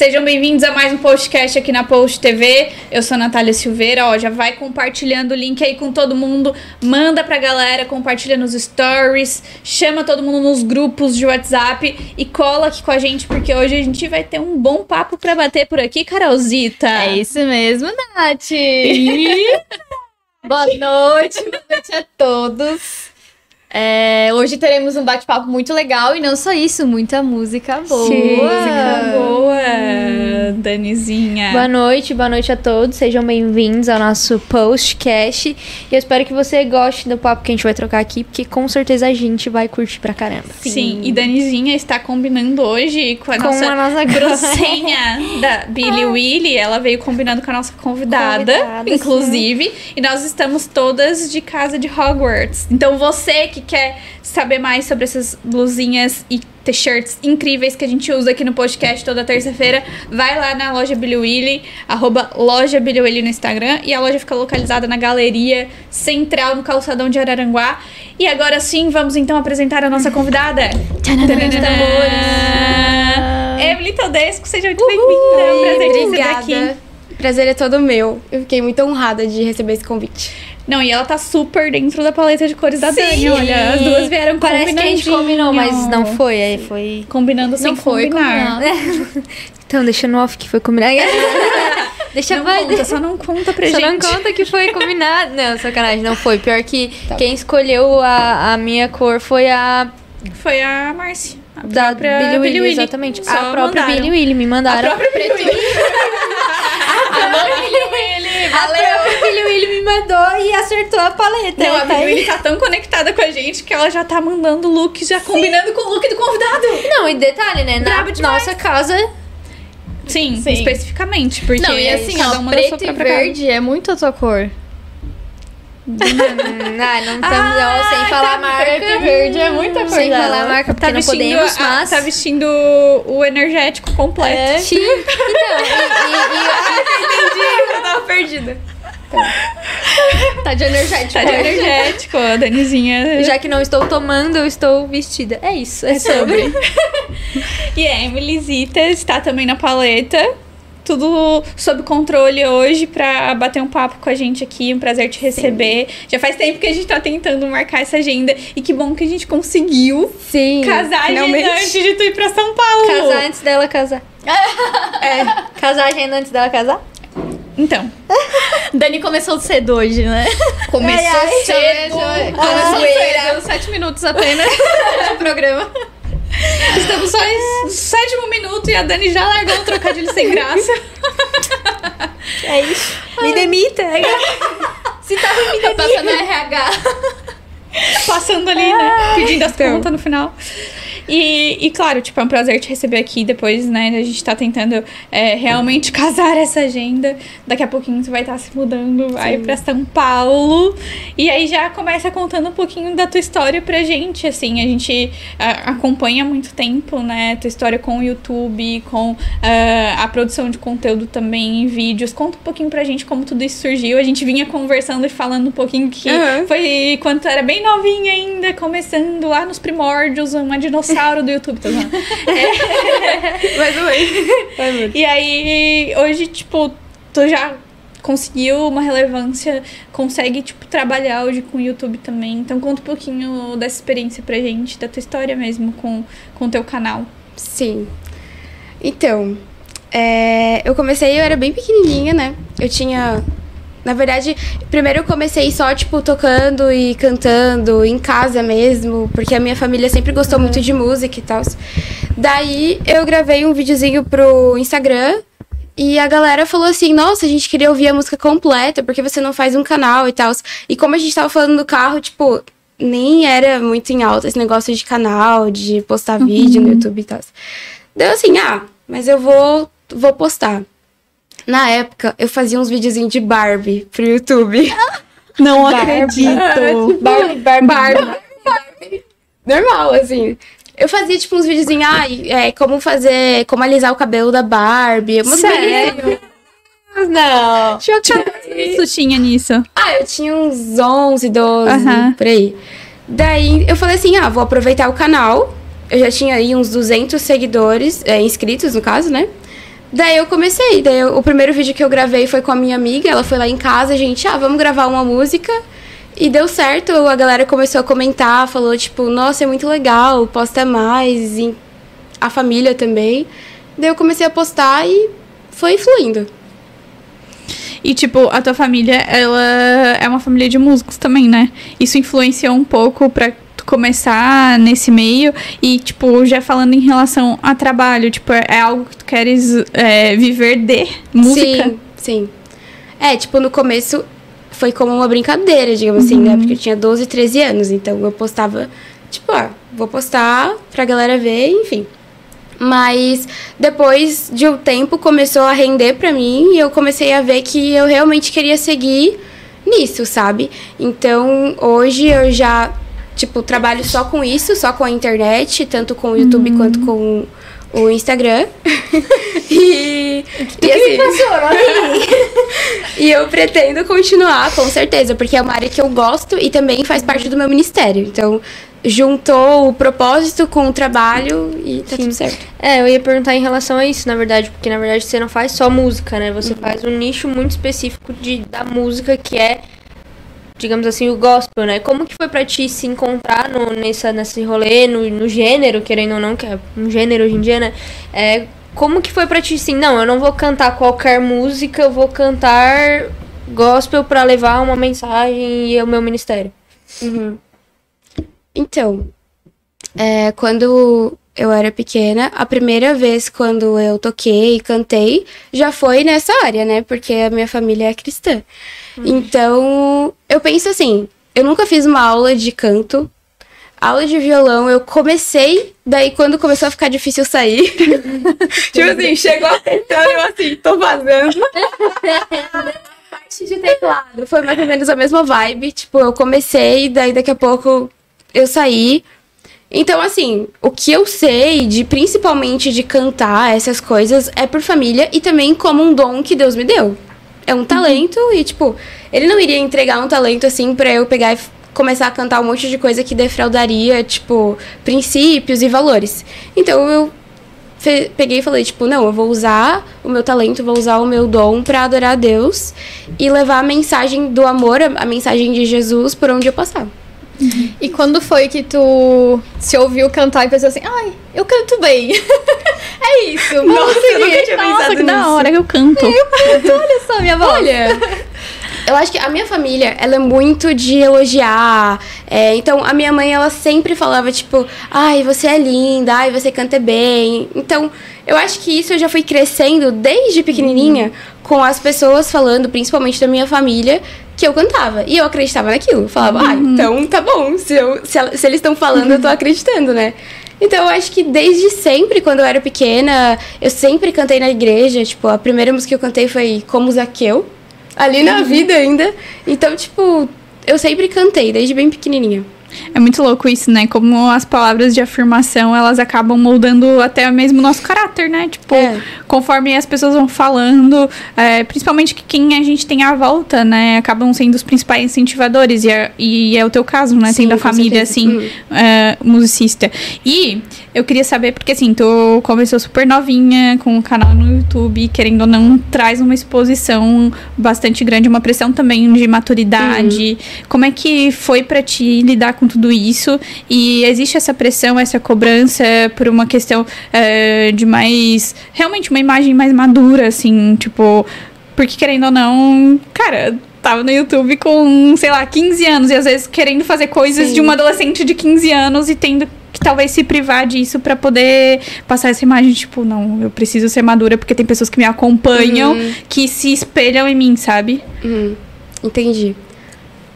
sejam bem-vindos a mais um podcast aqui na Post TV. Eu sou a Natália Silveira, ó, já vai compartilhando o link aí com todo mundo, manda pra galera, compartilha nos stories, chama todo mundo nos grupos de WhatsApp e cola aqui com a gente, porque hoje a gente vai ter um bom papo pra bater por aqui, Carolzita. É isso mesmo, Nath! boa noite, boa noite a todos. É, hoje teremos um bate-papo muito legal e não só isso, muita música boa. Sim, música boa, Danizinha. Boa noite, boa noite a todos. Sejam bem-vindos ao nosso postcast. E eu espero que você goste do papo que a gente vai trocar aqui, porque com certeza a gente vai curtir pra caramba. Sim, Sim. e Danizinha está combinando hoje com a com nossa, a nossa grossenha da Billy Willy. Ela veio combinando com a nossa convidada, Convidada, inclusive. Sim. E nós estamos todas de casa de Hogwarts. Então você que quer saber mais sobre essas blusinhas e t-shirts incríveis que a gente usa aqui no podcast toda terça-feira, vai lá na loja Billy Willy, arroba loja Billy Willy no Instagram, e a loja fica localizada na galeria central, no calçadão de Araranguá. E agora sim, vamos então apresentar a nossa convidada. Emily Todesco, seja muito bem-vinda. É um prazer ter você aqui. Prazer é todo meu. Eu fiquei muito honrada de receber esse convite. Não, e ela tá super dentro da paleta de cores da Sim. Dani. Olha, as duas vieram Parece que a gente combinou, mas não foi. Aí foi. Combinando sem não foi combinar. então, deixa no off que foi combinar. Deixa não vai. Conta, só não conta pra só gente. Só não conta que foi combinado. não, sacanagem, não foi. Pior que tá quem escolheu a, a minha cor foi a. Foi a Márcia. A da Billy Willy, Willy. exatamente. Só a própria mandaram. Billy Willy me mandaram. A própria Billy Willy. Billy Willy. A própria Billy Willy me mandou e acertou a paleta. Não, a Billy Willy tá tão conectada com a gente que ela já tá mandando looks, já Sim. combinando com o look do convidado. Não, e detalhe, né? Na nossa casa Sim, Sim, especificamente. Porque não, e assim, cada ó, uma preto e verde é muito a tua cor. Não, não estamos ah, sem falar tá a marca. Preto verde é muita cor. Sem falar a marca, porque tá não podemos, a, mas... Tá vestindo o energético completo. É. Sim. Então, e, e, e... entendi. Eu tava perdida. Tá de energético. Tá de energético, a Danizinha. Já que não estou tomando, eu estou vestida. É isso, é, é sobre. e a Emily Zita está também na paleta. Tudo sob controle hoje pra bater um papo com a gente aqui. Um prazer te receber. Sim. Já faz tempo que a gente tá tentando marcar essa agenda. E que bom que a gente conseguiu Sim, casar a agenda antes de tu ir pra São Paulo. Casar antes dela casar. é. Casar a agenda antes dela casar? Então. Dani começou cedo hoje, né? Começou ai, ai, cedo. Começou cedo. Sete minutos apenas de programa. Estamos só em sétimo minuto e a Dani já largou um trocadilho sem graça. É isso. Me demita. Se tava me demita. Passando RH. Passando ali, né? Pedindo as então. contas no final. E, e, claro, tipo, é um prazer te receber aqui depois, né? A gente tá tentando é, realmente casar essa agenda. Daqui a pouquinho você vai estar tá se mudando, vai pra São Paulo. E aí já começa contando um pouquinho da tua história pra gente, assim. A gente a, acompanha há muito tempo, né? Tua história com o YouTube, com uh, a produção de conteúdo também em vídeos. Conta um pouquinho pra gente como tudo isso surgiu. A gente vinha conversando e falando um pouquinho que uhum. foi quando tu era bem novinha ainda, começando lá nos primórdios, uma dinossauro do YouTube, tá vendo? É... Mais ou menos. E aí, hoje, tipo, tu já conseguiu uma relevância, consegue, tipo, trabalhar hoje com o YouTube também. Então, conta um pouquinho dessa experiência pra gente, da tua história mesmo com o teu canal. Sim. Então, é, eu comecei, eu era bem pequenininha, né? Eu tinha na verdade, primeiro eu comecei só, tipo, tocando e cantando em casa mesmo, porque a minha família sempre gostou uhum. muito de música e tal. Daí eu gravei um videozinho pro Instagram e a galera falou assim: Nossa, a gente queria ouvir a música completa, porque você não faz um canal e tal. E como a gente tava falando do carro, tipo, nem era muito em alta esse negócio de canal, de postar vídeo no Uhum. YouTube e tal. Deu assim: Ah, mas eu vou, vou postar. Na época, eu fazia uns videozinhos de Barbie pro YouTube. Não Barbie. acredito. Barbie, Barbie, Barbie. Barbie. Normal, assim. Eu fazia, tipo, uns videozinhos, ah, é, como fazer, como alisar o cabelo da Barbie. Umas Sério? Não. Chocada. Isso tinha nisso. Ah, eu tinha uns 11, 12, Aham. por aí. Daí, eu falei assim, ah, vou aproveitar o canal. Eu já tinha aí uns 200 seguidores, é, inscritos, no caso, né? Daí eu comecei. Daí eu- o primeiro vídeo que eu gravei foi com a minha amiga. Ela foi lá em casa, a gente, ah, vamos gravar uma música. E deu certo. A galera começou a comentar, falou, tipo, nossa, é muito legal, posta mais. E a família também. Daí eu comecei a postar e foi fluindo. E, tipo, a tua família, ela é uma família de músicos também, né? Isso influenciou um pouco pra tu começar nesse meio e, tipo, já falando em relação a trabalho, tipo, é é algo que tu queres é, viver de música? Sim, sim. É, tipo, no começo foi como uma brincadeira, digamos assim, né? Porque eu tinha 12, 13 anos, então eu postava, tipo, ah, vou postar pra galera ver, enfim. Mas depois de um tempo começou a render pra mim e eu comecei a ver que eu realmente queria seguir nisso, sabe? Então, hoje eu já, tipo, trabalho só com isso, só com a internet, tanto com o YouTube quanto com o Instagram. e, e assim, e eu pretendo continuar, com certeza, porque é uma área que eu gosto e também faz parte do meu ministério. Então, juntou o propósito com o trabalho e tá tudo certo. É, eu ia perguntar em relação a isso, na verdade, porque na verdade você não faz só música, né? Você faz um nicho muito específico de, da música que é, digamos assim, o gospel, né? Como que foi pra ti se encontrar no, nessa, nesse rolê, no, no gênero, querendo ou não, que é um gênero hoje em dia, né? É, como que foi pra ti, assim, não, eu não vou cantar qualquer música, eu vou cantar gospel pra levar uma mensagem e o meu ministério. Então, é, quando eu era pequena, a primeira vez quando eu toquei e cantei já foi nessa área, né? Porque a minha família é cristã. Então, eu penso assim, eu nunca fiz uma aula de canto. Aula de violão, eu comecei, daí quando começou a ficar difícil sair. tipo assim, chegou apertando, eu assim, tô vazando. parte de teclado foi mais ou menos a mesma vibe. Tipo, eu comecei, daí daqui a pouco eu saí. Então, assim, o que eu sei de principalmente de cantar essas coisas é por família e também como um dom que Deus me deu. É um talento e, tipo, ele não iria entregar um talento assim pra eu pegar e começar a cantar um monte de coisa que defraudaria, tipo, princípios e valores. Então eu peguei e falei, tipo, não, eu vou usar o meu talento, vou usar o meu dom pra adorar a Deus e levar a mensagem do amor, a mensagem de Jesus por onde eu passar. E quando foi que tu se ouviu cantar e pensou assim, ai, eu canto bem. é isso. Nossa, eu nunca tinha Nossa, pensado que da nisso. hora que eu canto. Olha só, minha voz. Olha, eu acho que a minha família, ela é muito de elogiar. É, então, a minha mãe, ela sempre falava, tipo, ai, você é linda, ai, você canta bem. Então, eu acho que isso eu já fui crescendo desde pequenininha com as pessoas falando, principalmente da minha família, que eu cantava. E eu acreditava naquilo. Eu Falava, ah, então tá bom. Se, eu- se ela- se eles estão falando, eu tô acreditando, né? Então, eu acho que desde sempre, quando eu era pequena, eu sempre cantei na igreja. Tipo, a primeira música que eu cantei foi Como Zaqueu, ali na vida ainda. Então, tipo, eu sempre cantei, desde bem pequenininha. É muito louco isso, né? Como as palavras de afirmação, elas acabam moldando até mesmo o nosso caráter, né? Tipo, É. conforme as pessoas vão falando, é, principalmente que quem a gente tem à volta, né? Acabam sendo os principais incentivadores. E é, e é o teu caso, né? Sim, Tendo a família, certeza. assim, é, musicista. E eu queria saber, porque assim, tu começou super novinha com o canal no YouTube, querendo ou não, traz uma exposição bastante grande, uma pressão também de maturidade. Como é que foi pra ti lidar com tudo isso? E existe essa pressão, essa cobrança por uma questão é, de mais. Realmente uma imagem mais madura, assim, tipo. Porque querendo ou não, cara. Tava no YouTube com, sei lá, 15 anos e às vezes querendo fazer coisas Sim. de uma adolescente de 15 anos e tendo que talvez se privar disso pra poder passar essa imagem, tipo, não, eu preciso ser madura porque tem pessoas que me acompanham, que se espelham em mim, sabe? Uhum, entendi.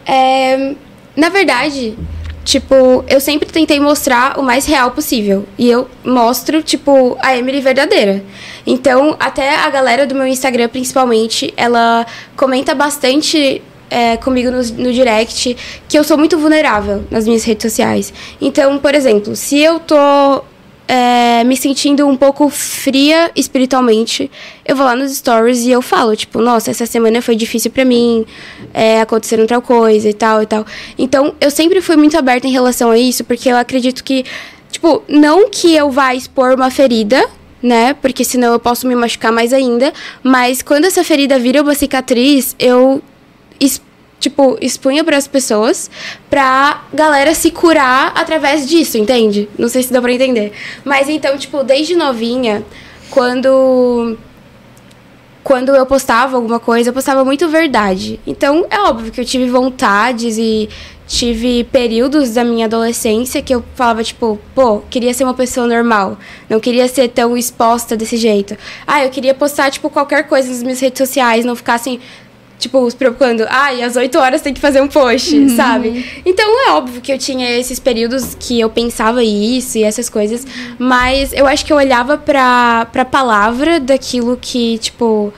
É, na verdade, tipo, eu sempre tentei mostrar o mais real possível. E eu mostro, tipo, a Emily verdadeira. Então, até a galera do meu Instagram, principalmente, ela comenta bastante é, comigo no, no direct que eu sou muito vulnerável nas minhas redes sociais. Então, por exemplo, se eu tô é, me sentindo um pouco fria espiritualmente, eu vou lá nos stories e eu falo, tipo, nossa, essa semana foi difícil pra mim, é, aconteceram tal coisa e tal e tal. Então, eu sempre fui muito aberta em relação a isso, porque eu acredito que, tipo, não que eu vá expor uma ferida, né? Porque senão eu posso me machucar mais ainda. Mas quando essa ferida vira uma cicatriz, eu tipo, expunha para as pessoas pra galera se curar através disso, entende? Não sei se dá pra entender. Mas então, tipo, desde novinha, quando quando eu postava alguma coisa, eu postava muito verdade. Então, é óbvio que eu tive vontades e tive períodos da minha adolescência que eu falava, tipo, pô, queria ser uma pessoa normal. Não queria ser tão exposta desse jeito. Ah, eu queria postar, tipo, qualquer coisa nas minhas redes sociais, não ficar assim, tipo, se preocupando, ah, e às 8 horas tem que fazer um post, sabe? Então é óbvio que eu tinha esses períodos que eu pensava isso e essas coisas, mas eu acho que eu olhava pra, pra palavra daquilo que, tipo,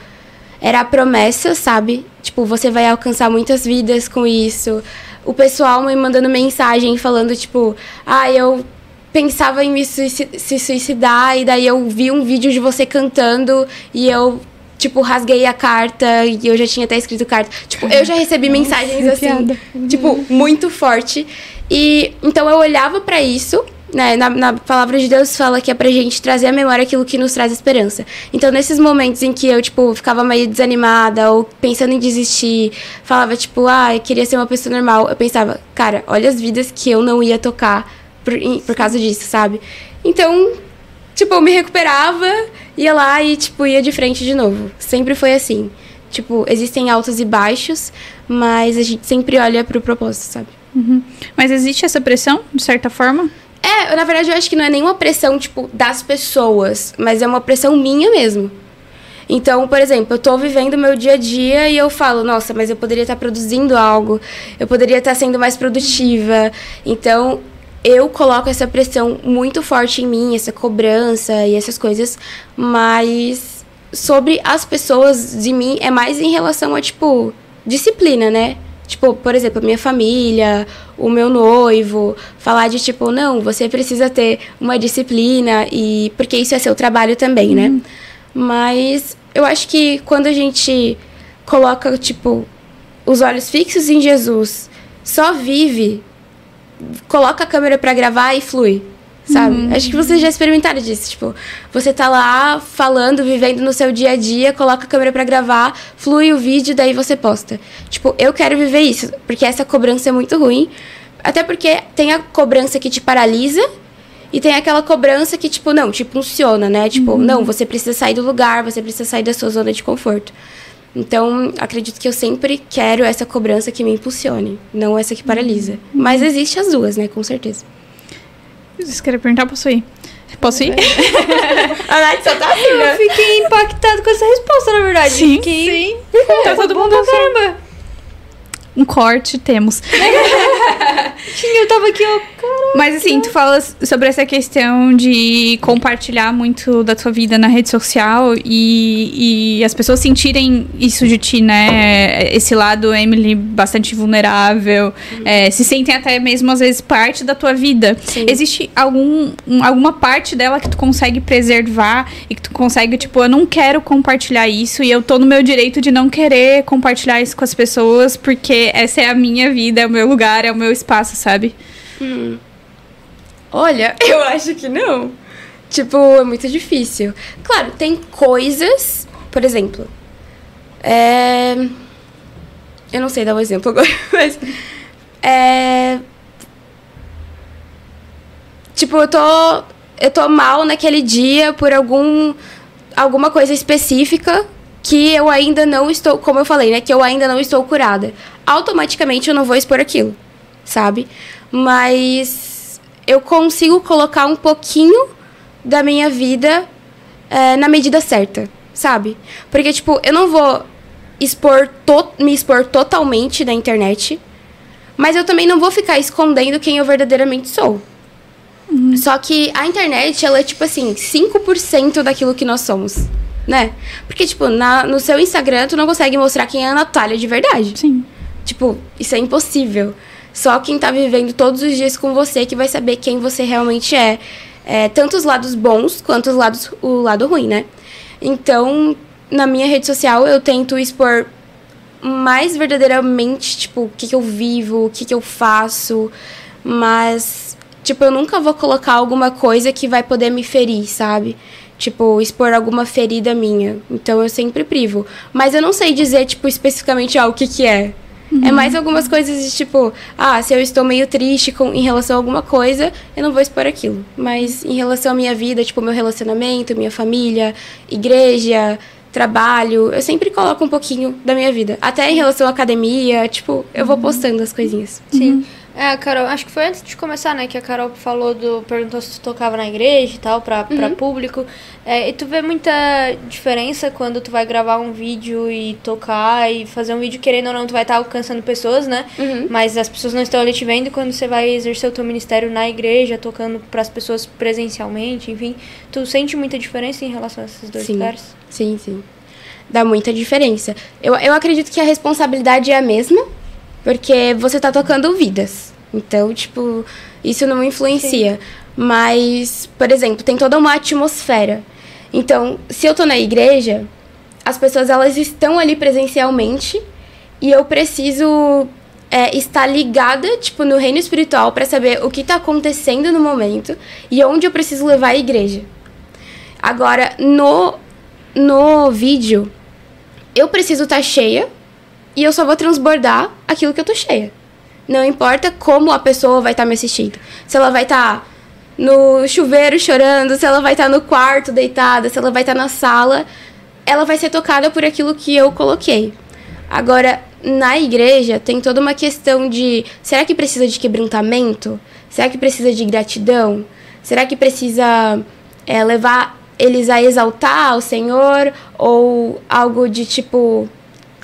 era a promessa, sabe? Tipo, você vai alcançar muitas vidas com isso. O pessoal me mandando mensagem falando, tipo, ah, eu pensava em me suicidar e daí eu vi um vídeo de você cantando e eu tipo rasguei a carta e eu já tinha até escrito carta. Tipo, eu já recebi mensagens assim, piada. tipo, muito forte. E então eu olhava pra isso, né, na, na palavra de Deus fala que é pra gente trazer à memória aquilo que nos traz esperança. Então, nesses momentos em que eu, tipo, ficava meio desanimada ou pensando em desistir, falava, tipo, ah, eu queria ser uma pessoa normal, eu pensava, cara, olha as vidas que eu não ia tocar por, por causa disso, sabe? Então, tipo, eu me recuperava, ia lá e, tipo, ia de frente de novo. Sempre foi assim. Tipo, existem altos e baixos, mas a gente sempre olha pro propósito, sabe? Mas existe essa pressão, de certa forma? É, na verdade, eu acho que não é nenhuma pressão, tipo, das pessoas, mas é uma pressão minha mesmo. Então, por exemplo, eu tô vivendo o meu dia a dia e eu falo, nossa, mas eu poderia estar produzindo algo, eu poderia estar sendo mais produtiva. Então, eu coloco essa pressão muito forte em mim, essa cobrança e essas coisas, mas sobre as pessoas de mim é mais em relação a, tipo, disciplina, né? Tipo, por exemplo, a minha família, o meu noivo, falar de tipo, não, você precisa ter uma disciplina e porque isso é seu trabalho também, né? Mas eu acho que quando a gente coloca, tipo, os olhos fixos em Jesus, só vive, coloca a câmera pra gravar e flui. Sabe? Acho que vocês já experimentaram disso. Tipo, você tá lá falando, vivendo no seu dia a dia, coloca a câmera pra gravar, flui o vídeo, daí você posta. Tipo, eu quero viver isso, porque essa cobrança é muito ruim. Até porque tem a cobrança que te paralisa e tem aquela cobrança que, tipo, não, te funciona, né? Tipo, não, você precisa sair do lugar, você precisa sair da sua zona de conforto. Então, acredito que eu sempre quero essa cobrança que me impulsione, não essa que paralisa. Mas existe as duas, né? Com certeza. Vocês querem perguntar? Posso ir? Posso ir? A Nath só tá assim, Eu né? fiquei impactado com essa resposta, na verdade. Sim, Fiquei... sim. Tá todo mundo caramba. Um corte temos. Tinha, eu tava aqui, ó. Mas assim, tu falas sobre essa questão de compartilhar muito da tua vida na rede social e, e as pessoas sentirem isso de ti, né? Esse lado, Emily, bastante vulnerável. é, se sentem até mesmo, às vezes, parte da tua vida. Sim. Existe algum, um- alguma parte dela que tu consegue preservar e que tu consegue, tipo, eu não quero compartilhar isso e eu tô no meu direito de não querer compartilhar isso com as pessoas porque essa é a minha vida, é o meu lugar, é o meu espaço, sabe? Olha, eu acho que não. Tipo, é muito difícil. Claro, tem coisas, por exemplo. É... Eu não sei dar um exemplo agora, mas. É. Tipo, eu tô. Eu tô mal naquele dia por algum. alguma coisa específica que eu ainda não estou. Como eu falei, né? Que eu ainda não estou curada. Automaticamente eu não vou expor aquilo, sabe? Mas eu consigo colocar um pouquinho da minha vida é, na medida certa, sabe? Porque, tipo, eu não vou expor me expor totalmente na internet, mas eu também não vou ficar escondendo quem eu verdadeiramente sou. Só que a internet, ela é tipo assim, 5% daquilo que nós somos, né? Porque, tipo, na, no seu Instagram, tu não consegue mostrar quem é a Natália de verdade. Sim. Tipo, isso é impossível. Só quem tá vivendo todos os dias com você que vai saber quem você realmente é. É, tanto os lados bons quanto os lados, o lado ruim, né? Então, na minha rede social, eu tento expor mais verdadeiramente, tipo, o que, que eu vivo, o que, que eu faço. Mas, tipo, eu nunca vou colocar alguma coisa que vai poder me ferir, sabe? Tipo, expor alguma ferida minha. Então eu sempre privo. Mas eu não sei dizer, tipo, especificamente ah, o que que é. É mais algumas coisas de tipo, ah, se eu estou meio triste com, em relação a alguma coisa, eu não vou expor aquilo. Mas em relação à minha vida, tipo, meu relacionamento, minha família, igreja, trabalho, eu sempre coloco um pouquinho da minha vida. Até em relação à academia, tipo, eu vou postando as coisinhas. Sim. É, Carol, acho que foi antes de começar, né? Que a Carol falou do. perguntou se tu tocava na igreja e tal, pra, pra público. É, e tu vê muita diferença quando tu vai gravar um vídeo e tocar e fazer um vídeo, querendo ou não, tu vai estar alcançando pessoas, né? Uhum. Mas as pessoas não estão ali te vendo quando você vai exercer o teu ministério na igreja, tocando pras pessoas presencialmente, enfim. Tu sente muita diferença em relação a esses dois Sim. lugares? Sim, sim. Dá muita diferença. Eu, eu acredito que a responsabilidade é a mesma, porque você tá tocando vidas. Então, tipo, isso não influencia. Mas, por exemplo, tem toda uma atmosfera. Então, se eu tô na igreja, as pessoas elas estão ali presencialmente e eu preciso é, estar ligada, tipo, no reino espiritual para saber o que tá acontecendo no momento e onde eu preciso levar a igreja. Agora, no, no vídeo, eu preciso estar cheia e eu só vou transbordar aquilo que eu tô cheia. Não importa como a pessoa vai estar me assistindo. Se ela vai estar no chuveiro chorando, se ela vai estar no quarto deitada, se ela vai estar na sala, ela vai ser tocada por aquilo que eu coloquei. Agora, na igreja, tem toda uma questão de: será que precisa de quebrantamento? Será que precisa de gratidão? Será que precisa é, levar eles a exaltar o Senhor? Ou algo de tipo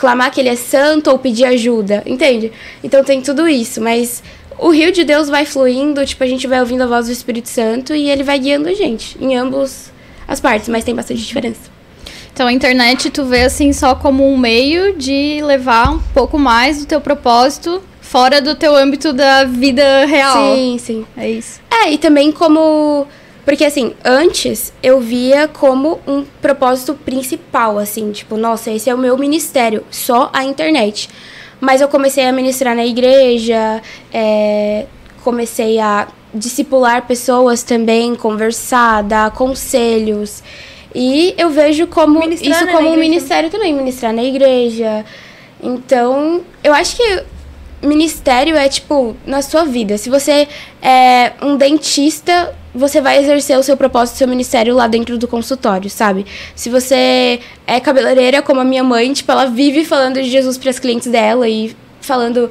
clamar que ele é santo ou pedir ajuda, entende? Então tem tudo isso, mas o rio de Deus vai fluindo, tipo, a gente vai ouvindo a voz do Espírito Santo e ele vai guiando a gente em ambos as partes, mas tem bastante diferença. Então a internet tu vê assim só como um meio de levar um pouco mais do teu propósito fora do teu âmbito da vida real. Sim, sim. É isso. É, e também como. Porque assim, antes eu via como um propósito principal, assim, tipo, nossa, esse é o meu ministério, só a internet. Mas eu comecei a ministrar na igreja, é, comecei a discipular pessoas também, conversar, dar conselhos. E eu vejo como Ministrar, isso como um ministério também, ministrar na igreja. Então, eu acho que ministério é tipo na sua vida. Se você é um dentista, você vai exercer o seu propósito, o seu ministério lá dentro do consultório, sabe? Se você é cabeleireira, como a minha mãe, tipo, ela vive falando de Jesus para as clientes dela e falando,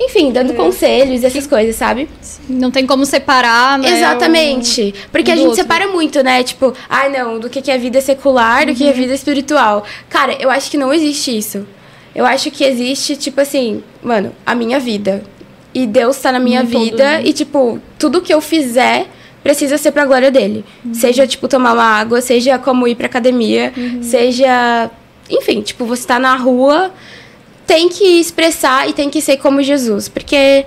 enfim, dando conselhos e essas coisas, sabe? Não tem como separar, né? Exatamente. Porque um a gente outro. separa muito, né? Tipo, ai não, do que que é vida secular, do que Uhum. é vida espiritual. Cara, eu acho que não existe isso. Eu acho que existe, tipo assim, mano, a minha vida. E Deus tá na minha No todo, vida né? e, tipo, tudo que eu fizer precisa ser pra glória dele. Uhum. Seja, tipo, tomar uma água, seja como ir pra academia, Uhum. seja. Enfim, tipo, você tá na rua, tem que expressar e tem que ser como Jesus. Porque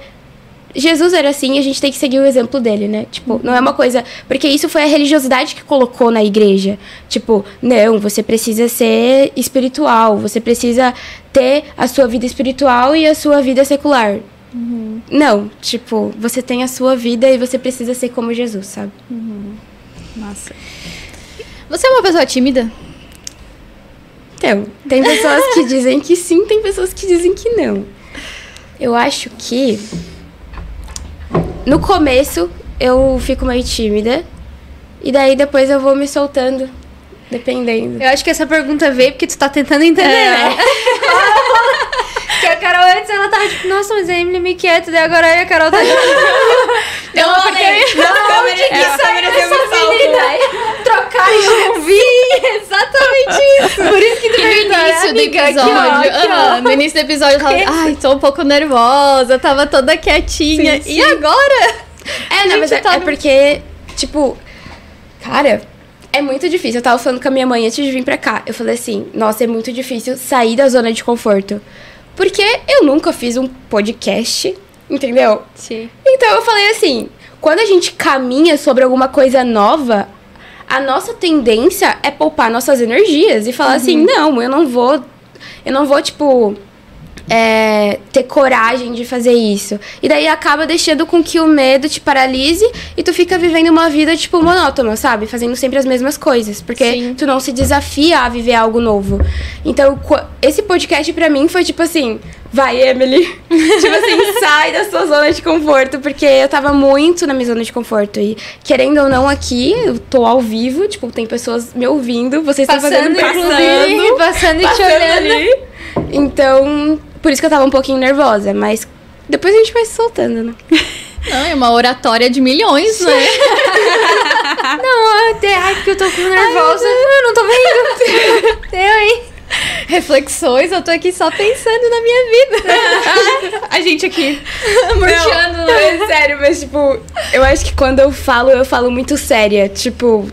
Jesus era assim e a gente tem que seguir o exemplo dele, né? Tipo, não é uma coisa. Porque isso foi a religiosidade que colocou na igreja. Tipo, não, você precisa ser espiritual, você precisa ter a sua vida espiritual e a sua vida secular. Não, tipo, você tem a sua vida e você precisa ser como Jesus, sabe? Massa. Você é uma pessoa tímida? Então, tem pessoas que dizem que sim, tem pessoas que dizem que não. Eu acho que no começo eu fico meio tímida e daí depois eu vou me soltando, dependendo. Eu acho que essa pergunta veio porque tu tá tentando entender, É. né? Porque a Carol antes ela tava tipo, nossa, mas a Emily é meio quieta, daí agora aí a Carol tá tipo, Eu não, porque... não, onde que é, saiu essa menina? Trocar e vi! Exatamente isso! Por isso que tu Que no início do episódio, aqui, ó. no início do episódio eu tava, ai, tô um pouco nervosa, tava toda quietinha. Sim, E agora? É, não, mas é, tá é no- porque, tipo, cara, é muito difícil. Eu tava falando com a minha mãe antes de vir pra cá. Eu falei assim, nossa, é muito difícil sair da zona de conforto. Porque eu nunca fiz um podcast, entendeu? Sim. Então eu falei assim, quando a gente caminha sobre alguma coisa nova, a nossa tendência é poupar nossas energias e falar assim, não, eu não vou, eu não vou tipo é, ter coragem de fazer isso. E daí acaba deixando com que o medo te paralise e tu fica vivendo uma vida, tipo, monótona, sabe? Fazendo sempre as mesmas coisas. Porque Sim. tu não se desafia a viver algo novo. Então, esse podcast pra mim foi tipo assim. Vai, Emily. tipo assim, sai da sua zona de conforto. Porque eu tava muito na minha zona de conforto. E querendo ou não, aqui, eu tô ao vivo. Tipo, tem pessoas me ouvindo. Vocês estão fazendo Passando, passando. passando e te olhando. ali. Então, por isso que eu tava um pouquinho nervosa. Mas depois a gente vai se soltando, né? Não, é uma oratória de milhões, né? Não, até ai, porque eu tô nervosa. eu não tô vendo. Eu, hein? Reflexões, eu tô aqui só pensando na minha vida. A gente aqui. Murchando, Não, é sério, mas tipo, eu acho que quando eu falo, eu falo muito séria. Tipo,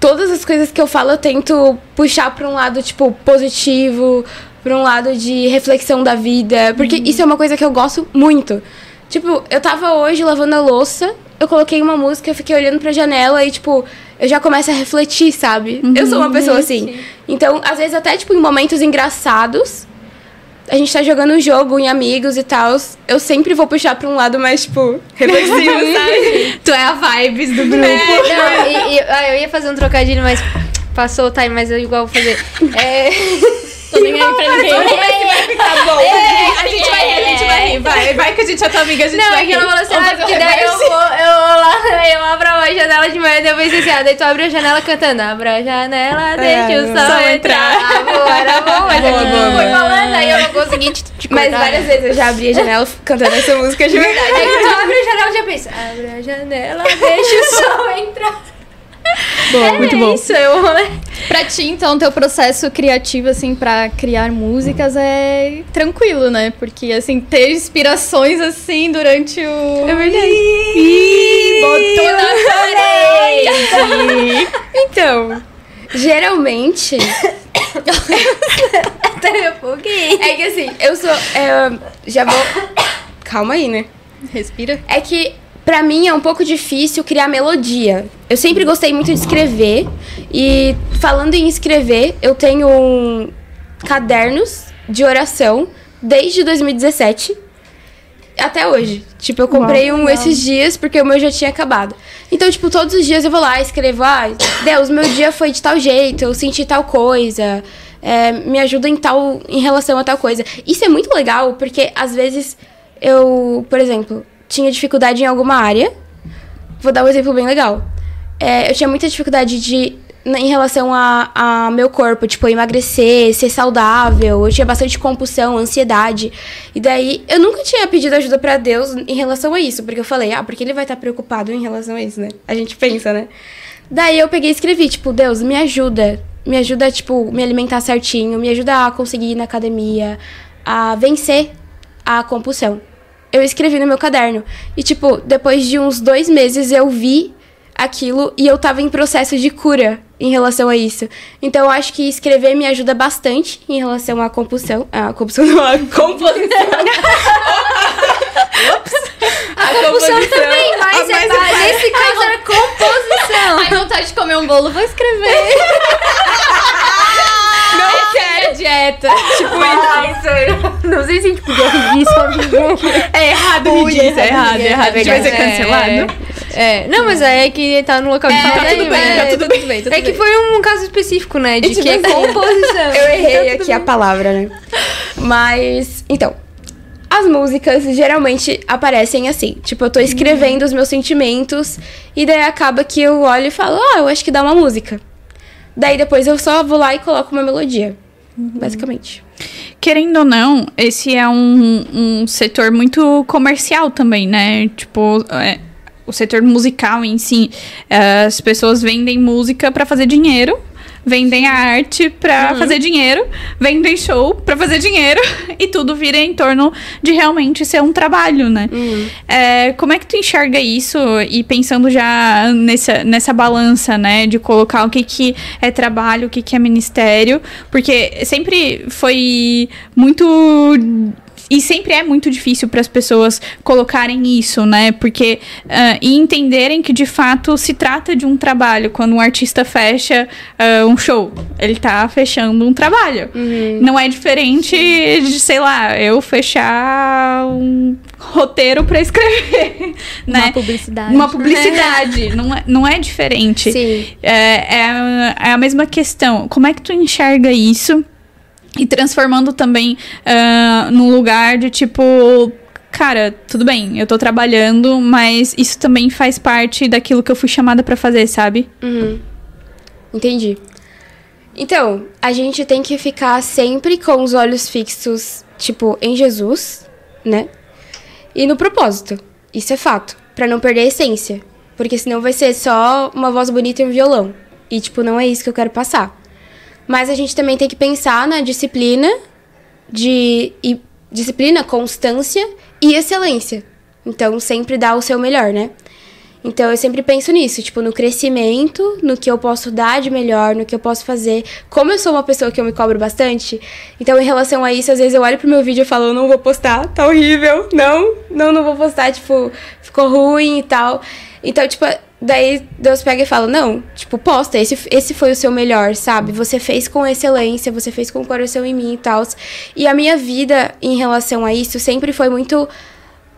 todas as coisas que eu falo, eu tento puxar pra um lado, tipo, positivo, pra um lado de reflexão da vida. Porque isso é uma coisa que eu gosto muito. Tipo, eu tava hoje lavando a louça, eu coloquei uma música, eu fiquei olhando pra janela e, tipo, eu já começo a refletir, sabe? eu sou uma pessoa assim. Então, às vezes, até, tipo, em momentos engraçados, a gente tá jogando um jogo em amigos e tal, eu sempre vou puxar pra um lado mais, tipo, reflexivo, sabe? Tu é a vibes do grupo. Não, e- e- ah, eu ia fazer um trocadilho, mas passou o time, mas eu igual vou fazer. É. Tô nem aí pra ninguém. Tá bom. a gente vai rir, a gente vai rir. Vai, vai que a gente é tua amiga, a gente Não, vai é que rir. ela falou assim, ah, porque daí eu vou, eu vou lá, eu abro a janela de manhã, eu pensei assim, ah, daí tu abre a janela cantando, abra a janela, deixa o o sol sol entrar. entrar. Ah, boa, era bom, mas Boa, aqui boa, foi falando, aí eu não consegui te, te Mas várias né? vezes eu já abri a janela cantando essa música de verdade. Aí tu abre a janela e já pensa, abre a janela, deixa o sol entrar. Boa, muito bom. É isso, eu... Pra ti, então, teu processo criativo, assim, pra criar músicas é tranquilo, né? Porque, assim, ter inspirações, assim, durante o... É verdade. Ih, botou na parede! Então, geralmente. Até um pouquinho. É que assim, eu sou. é, já vou. Calma aí, né? Respira. É que pra mim é um pouco difícil criar melodia. Eu sempre gostei muito de escrever. E falando em escrever, eu tenho um cadernos de oração desde 2017 até hoje. Tipo, eu comprei um esses dias porque o meu já tinha acabado. Então, tipo, todos os dias eu vou lá e escrevo, ah, Deus, meu dia foi de tal jeito, eu senti tal coisa. é, me ajuda em tal em relação a tal coisa. Isso é muito legal porque às vezes eu, por exemplo, tinha dificuldade em alguma área. Vou dar um exemplo bem legal. É, eu tinha muita dificuldade de em relação a, a meu corpo, tipo, emagrecer, ser saudável. Eu tinha bastante compulsão, ansiedade. E daí eu nunca tinha pedido ajuda pra Deus em relação a isso, porque eu falei, ah, porque ele vai estar preocupado em relação a isso, né? A gente pensa, né? Daí eu peguei e escrevi, tipo, Deus, me ajuda. Me ajuda, tipo, me alimentar certinho, me ajuda a conseguir ir na academia, a vencer a compulsão. Eu escrevi no meu caderno. E, tipo, depois de uns dois meses eu vi aquilo e eu tava em processo de cura em relação a isso. Então eu acho que escrever me ajuda bastante em relação à compulsão. A compulsão não, a composição. a Compulsão também, mas, é, nesse caso era composição. Ai, vontade de comer um bolo, vou escrever. Não quero dieta. Tipo isso. Não sei se a gente podia rir disso. É errado rir disso. É errado, é errado. A gente vai ser cancelado. É, não, mas é que tá no local de fala tá daí, tudo bem, tá tudo bem, tá É que bem. foi um caso específico, né? De que é composição. Eu errei aqui a palavra, né? Mas, então, as músicas geralmente aparecem assim. Tipo, eu tô escrevendo os meus sentimentos e daí acaba que eu olho e falo, ah, eu acho que dá uma música. Daí depois eu só vou lá e coloco uma melodia. Basicamente. Querendo ou não, esse é um, um setor muito comercial também, né? Tipo, é, o setor musical em si. é, as pessoas vendem música pra fazer dinheiro. Vendem a arte pra fazer dinheiro, vendem show pra fazer dinheiro e tudo vira em torno de realmente ser um trabalho, né? É, como é que tu enxerga isso e pensando já nessa, nessa balança, né? De colocar o que, que é trabalho, o que, que é ministério, porque sempre foi muito e sempre é muito difícil para as pessoas colocarem isso, né? Porque uh, e entenderem que de fato se trata de um trabalho. Quando um artista fecha uh, um show, ele tá fechando um trabalho. Uhum. Não é diferente de, sei lá, eu fechar um roteiro para escrever, né? Uma publicidade. Uma publicidade. não, é, não é diferente. Sim. É, é, é a mesma questão. Como é que tu enxerga isso? E transformando também uh, num lugar de tipo. Cara, tudo bem, eu tô trabalhando, mas isso também faz parte daquilo que eu fui chamada para fazer, sabe? Uhum. Entendi. Então, a gente tem que ficar sempre com os olhos fixos, tipo, em Jesus, né? E no propósito. Isso é fato. Pra não perder a essência. Porque senão vai ser só uma voz bonita e um violão. E, tipo, não é isso que eu quero passar. Mas a gente também tem que pensar na disciplina, de e, disciplina, constância e excelência. Então, sempre dar o seu melhor, né? Então, eu sempre penso nisso, tipo, no crescimento, no que eu posso dar de melhor, no que eu posso fazer. Como eu sou uma pessoa que eu me cobro bastante, então, em relação a isso, às vezes eu olho pro meu vídeo e falo, eu não vou postar, tá horrível, não, não, não vou postar, tipo, ficou ruim e tal. Então, tipo, daí Deus pega e fala, não, tipo, posta, esse, esse foi o seu melhor, sabe? Você fez com excelência, você fez com o coração em mim e tal. E a minha vida em relação a isso sempre foi muito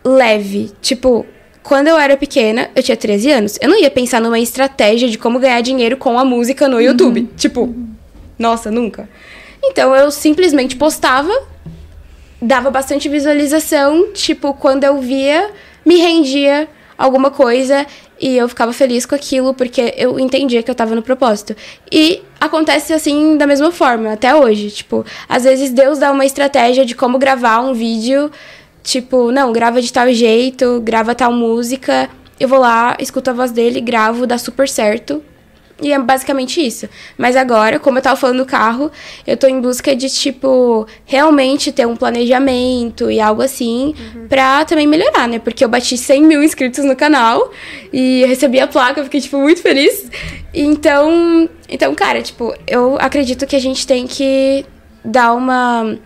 leve. Tipo, quando eu era pequena, eu tinha 13 anos, eu não ia pensar numa estratégia de como ganhar dinheiro com a música no YouTube. Tipo, nossa, nunca. Então eu simplesmente postava, dava bastante visualização, tipo, quando eu via, me rendia alguma coisa e eu ficava feliz com aquilo porque eu entendia que eu tava no propósito. E acontece assim da mesma forma até hoje, tipo, às vezes Deus dá uma estratégia de como gravar um vídeo Tipo, não, grava de tal jeito, grava tal música. Eu vou lá, escuto a voz dele, gravo, dá super certo. E é basicamente isso. Mas agora, como eu tava falando do carro, eu tô em busca de, tipo, realmente ter um planejamento e algo assim, uhum. pra também melhorar, né? Porque eu bati 100 mil inscritos no canal e recebi a placa, eu fiquei, tipo, muito feliz. Então, então, cara, tipo, eu acredito que a gente tem que dar uma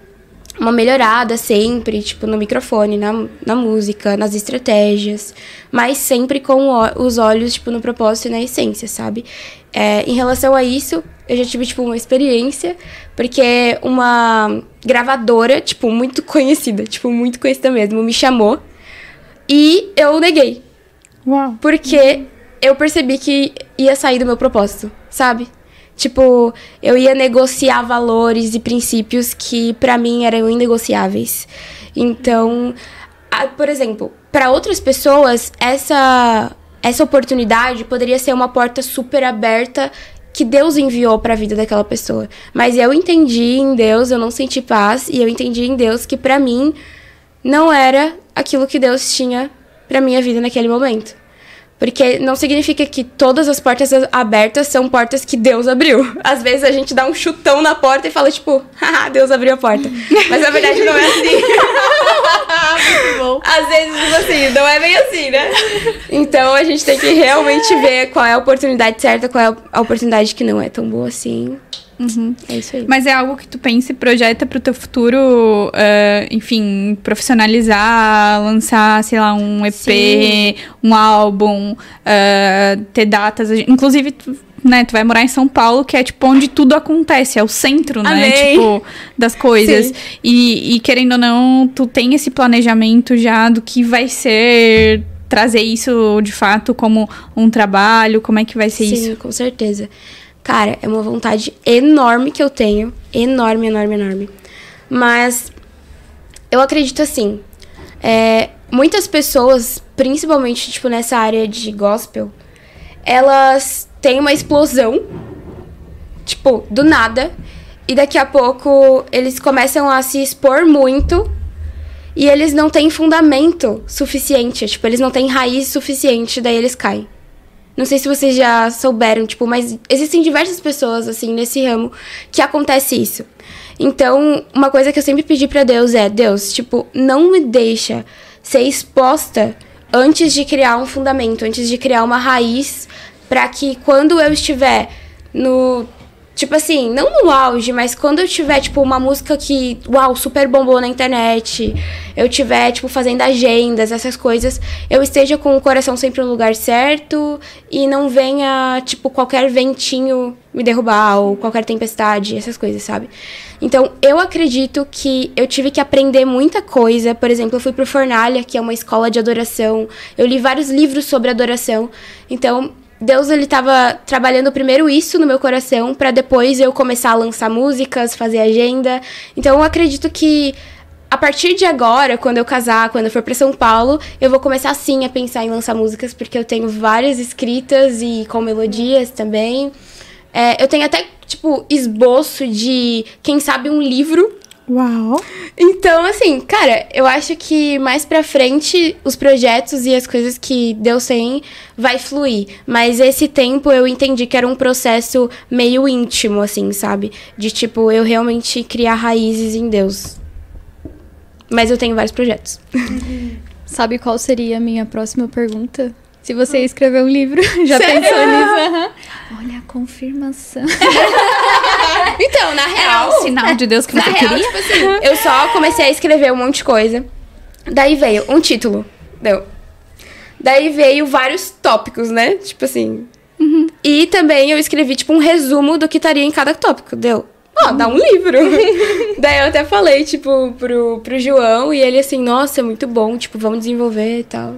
uma melhorada sempre, tipo, no microfone, na, na música, nas estratégias, mas sempre com o, os olhos, tipo, no propósito e na essência, sabe? É, em relação a isso, eu já tive, tipo, uma experiência, porque uma gravadora, tipo, muito conhecida, tipo, muito conhecida mesmo, me chamou e eu neguei. Uau. Porque eu percebi que ia sair do meu propósito, sabe? Tipo, eu ia negociar valores e princípios que para mim eram inegociáveis. Então, a, por exemplo, para outras pessoas, essa essa oportunidade poderia ser uma porta super aberta que Deus enviou para a vida daquela pessoa. Mas eu entendi em Deus, eu não senti paz e eu entendi em Deus que para mim não era aquilo que Deus tinha para minha vida naquele momento. Porque não significa que todas as portas abertas são portas que Deus abriu. Às vezes a gente dá um chutão na porta e fala, tipo, haha, Deus abriu a porta. Mas na verdade não é assim. Muito bom. Às vezes, tipo assim, não é bem assim, né? Então a gente tem que realmente ver qual é a oportunidade certa, qual é a oportunidade que não é tão boa assim. Uhum. É isso aí. Mas é algo que tu pensa e projeta pro teu futuro, uh, enfim, profissionalizar, lançar, sei lá, um EP, Sim. um álbum, uh, ter datas. Inclusive, tu, né, tu vai morar em São Paulo, que é tipo onde tudo acontece, é o centro, né? Amei. Tipo, das coisas. E, e querendo ou não, tu tem esse planejamento já do que vai ser trazer isso de fato como um trabalho, como é que vai ser Sim, isso? Sim, com certeza. Cara, é uma vontade enorme que eu tenho. Enorme, enorme, enorme. Mas eu acredito assim. É, muitas pessoas, principalmente tipo nessa área de gospel, elas têm uma explosão, tipo, do nada, e daqui a pouco eles começam a se expor muito e eles não têm fundamento suficiente, tipo, eles não têm raiz suficiente, daí eles caem. Não sei se vocês já souberam, tipo, mas existem diversas pessoas, assim, nesse ramo que acontece isso. Então, uma coisa que eu sempre pedi para Deus é: Deus, tipo, não me deixa ser exposta antes de criar um fundamento, antes de criar uma raiz, para que quando eu estiver no Tipo assim, não no auge, mas quando eu tiver, tipo, uma música que, uau, super bombou na internet, eu tiver, tipo, fazendo agendas, essas coisas, eu esteja com o coração sempre no lugar certo e não venha, tipo, qualquer ventinho me derrubar ou qualquer tempestade, essas coisas, sabe? Então, eu acredito que eu tive que aprender muita coisa. Por exemplo, eu fui pro Fornalha, que é uma escola de adoração. Eu li vários livros sobre adoração. Então, Deus ele estava trabalhando primeiro isso no meu coração para depois eu começar a lançar músicas, fazer agenda. Então eu acredito que a partir de agora, quando eu casar, quando eu for para São Paulo, eu vou começar sim a pensar em lançar músicas porque eu tenho várias escritas e com melodias também. É, eu tenho até tipo esboço de quem sabe um livro Uau! então, assim, cara, eu acho que mais pra frente os projetos e as coisas que Deus tem vai fluir. Mas esse tempo eu entendi que era um processo meio íntimo, assim, sabe? De tipo, eu realmente criar raízes em Deus. Mas eu tenho vários projetos. Sabe qual seria a minha próxima pergunta? Se você escrever um livro, já pensou nisso? Aham. Olha a confirmação. Então, na Era real. um sinal de Deus que Na você real, queria? tipo assim, eu só comecei a escrever um monte de coisa. Daí veio um título. Deu. Daí veio vários tópicos, né? Tipo assim. E também eu escrevi, tipo, um resumo do que estaria em cada tópico. Deu. Ó, dá um livro. Daí eu até falei, tipo, pro, pro João, e ele assim, nossa, é muito bom, tipo, vamos desenvolver e tal.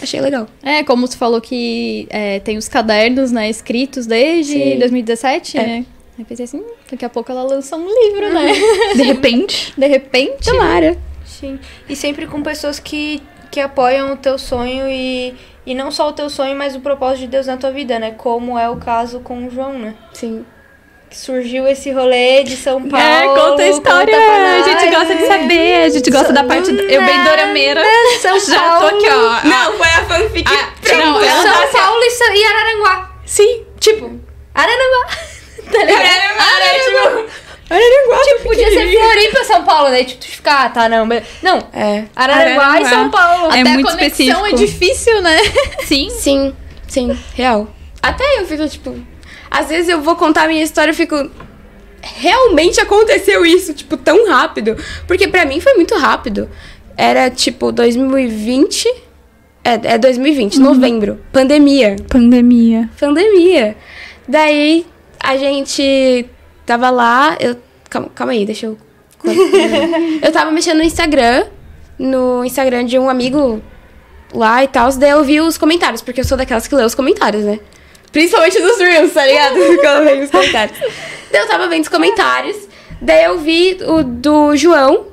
Achei legal. É, como tu falou que é, tem os cadernos, né, escritos desde Sim. 2017, É. né? Aí pensei assim, hum, daqui a pouco ela lança um livro, né? De repente. De repente. Tomara. Sim. E sempre com pessoas que, que apoiam o teu sonho e, e não só o teu sonho, mas o propósito de Deus na tua vida, né? Como é o caso com o João, né? Sim. Que surgiu esse rolê de São Paulo. É, conta a história. conta a gente gosta de saber. A gente gosta da parte. do- Eu bem dorameira. São Já tô aqui, ó. Não, foi a fanfic. Ah, não, São. Paulo e e Araranguá. Sim. Tipo, Araranguá. Tá ligado? Araranguá. Tipo, podia ser Floripa, São Paulo, né? Tipo, tu ficar, ah, tá, não. Não, É. Araranguá, Araranguá. e São Paulo. É Até muito a conexão específico. é difícil, né? Sim. Sim, sim, real. Até eu fico, tipo. Às vezes eu vou contar a minha história e fico. Realmente aconteceu isso, tipo, tão rápido. Porque pra mim foi muito rápido. Era tipo 2020. É, é 2020, novembro. Pandemia. Pandemia. Pandemia. Daí a gente tava lá. Eu, calma, calma aí, deixa eu. eu tava mexendo no Instagram. No Instagram de um amigo lá e tal. Daí eu vi os comentários, porque eu sou daquelas que lê os comentários, né? Principalmente dos Reels, tá ligado? Quando vem os comentários. Daí eu tava vendo os comentários. Daí eu vi o do João.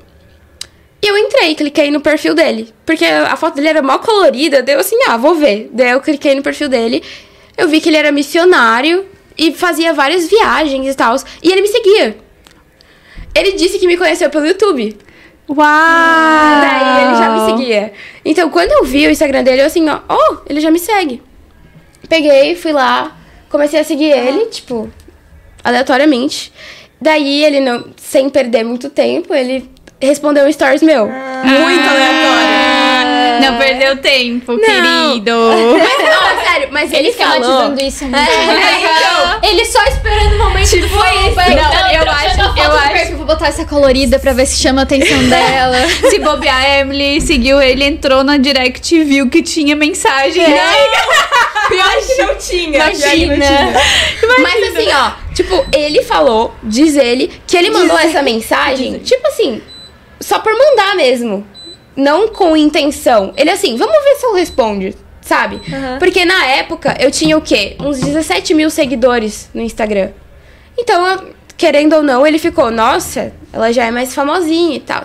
E eu entrei, cliquei no perfil dele. Porque a foto dele era mó colorida. Daí eu assim, ah, vou ver. Daí eu cliquei no perfil dele. Eu vi que ele era missionário e fazia várias viagens e tal. E ele me seguia. Ele disse que me conheceu pelo YouTube. Uau! Daí ele já me seguia. Então, quando eu vi o Instagram dele, eu assim, ó, oh, ele já me segue. Peguei, fui lá, comecei a seguir ele, tipo, aleatoriamente. Daí ele não, sem perder muito tempo, ele respondeu um stories meu. Muito aleatório. Não perdeu tempo, Não. querido. Mas não, sério, mas ele falou. Esquematizando isso é muito É, então, Ele só esperando o momento Tipo, foi isso. esse. Não, eu acho, eu acho. Vou botar essa colorida pra ver se chama a atenção dela. Se bobear, a Emily seguiu ele, entrou na direct e viu que tinha mensagem. Pior que não tinha. Imagina. Mas assim, ó, tipo, ele falou, diz ele, que ele mandou essa mensagem, tipo assim, só por mandar mesmo. Não com intenção. Ele assim, vamos ver se eu respondo, sabe? Porque na época eu tinha o quê? Uns 17 mil seguidores no Instagram. Então, querendo ou não, ele ficou, nossa, ela já é mais famosinha e tal.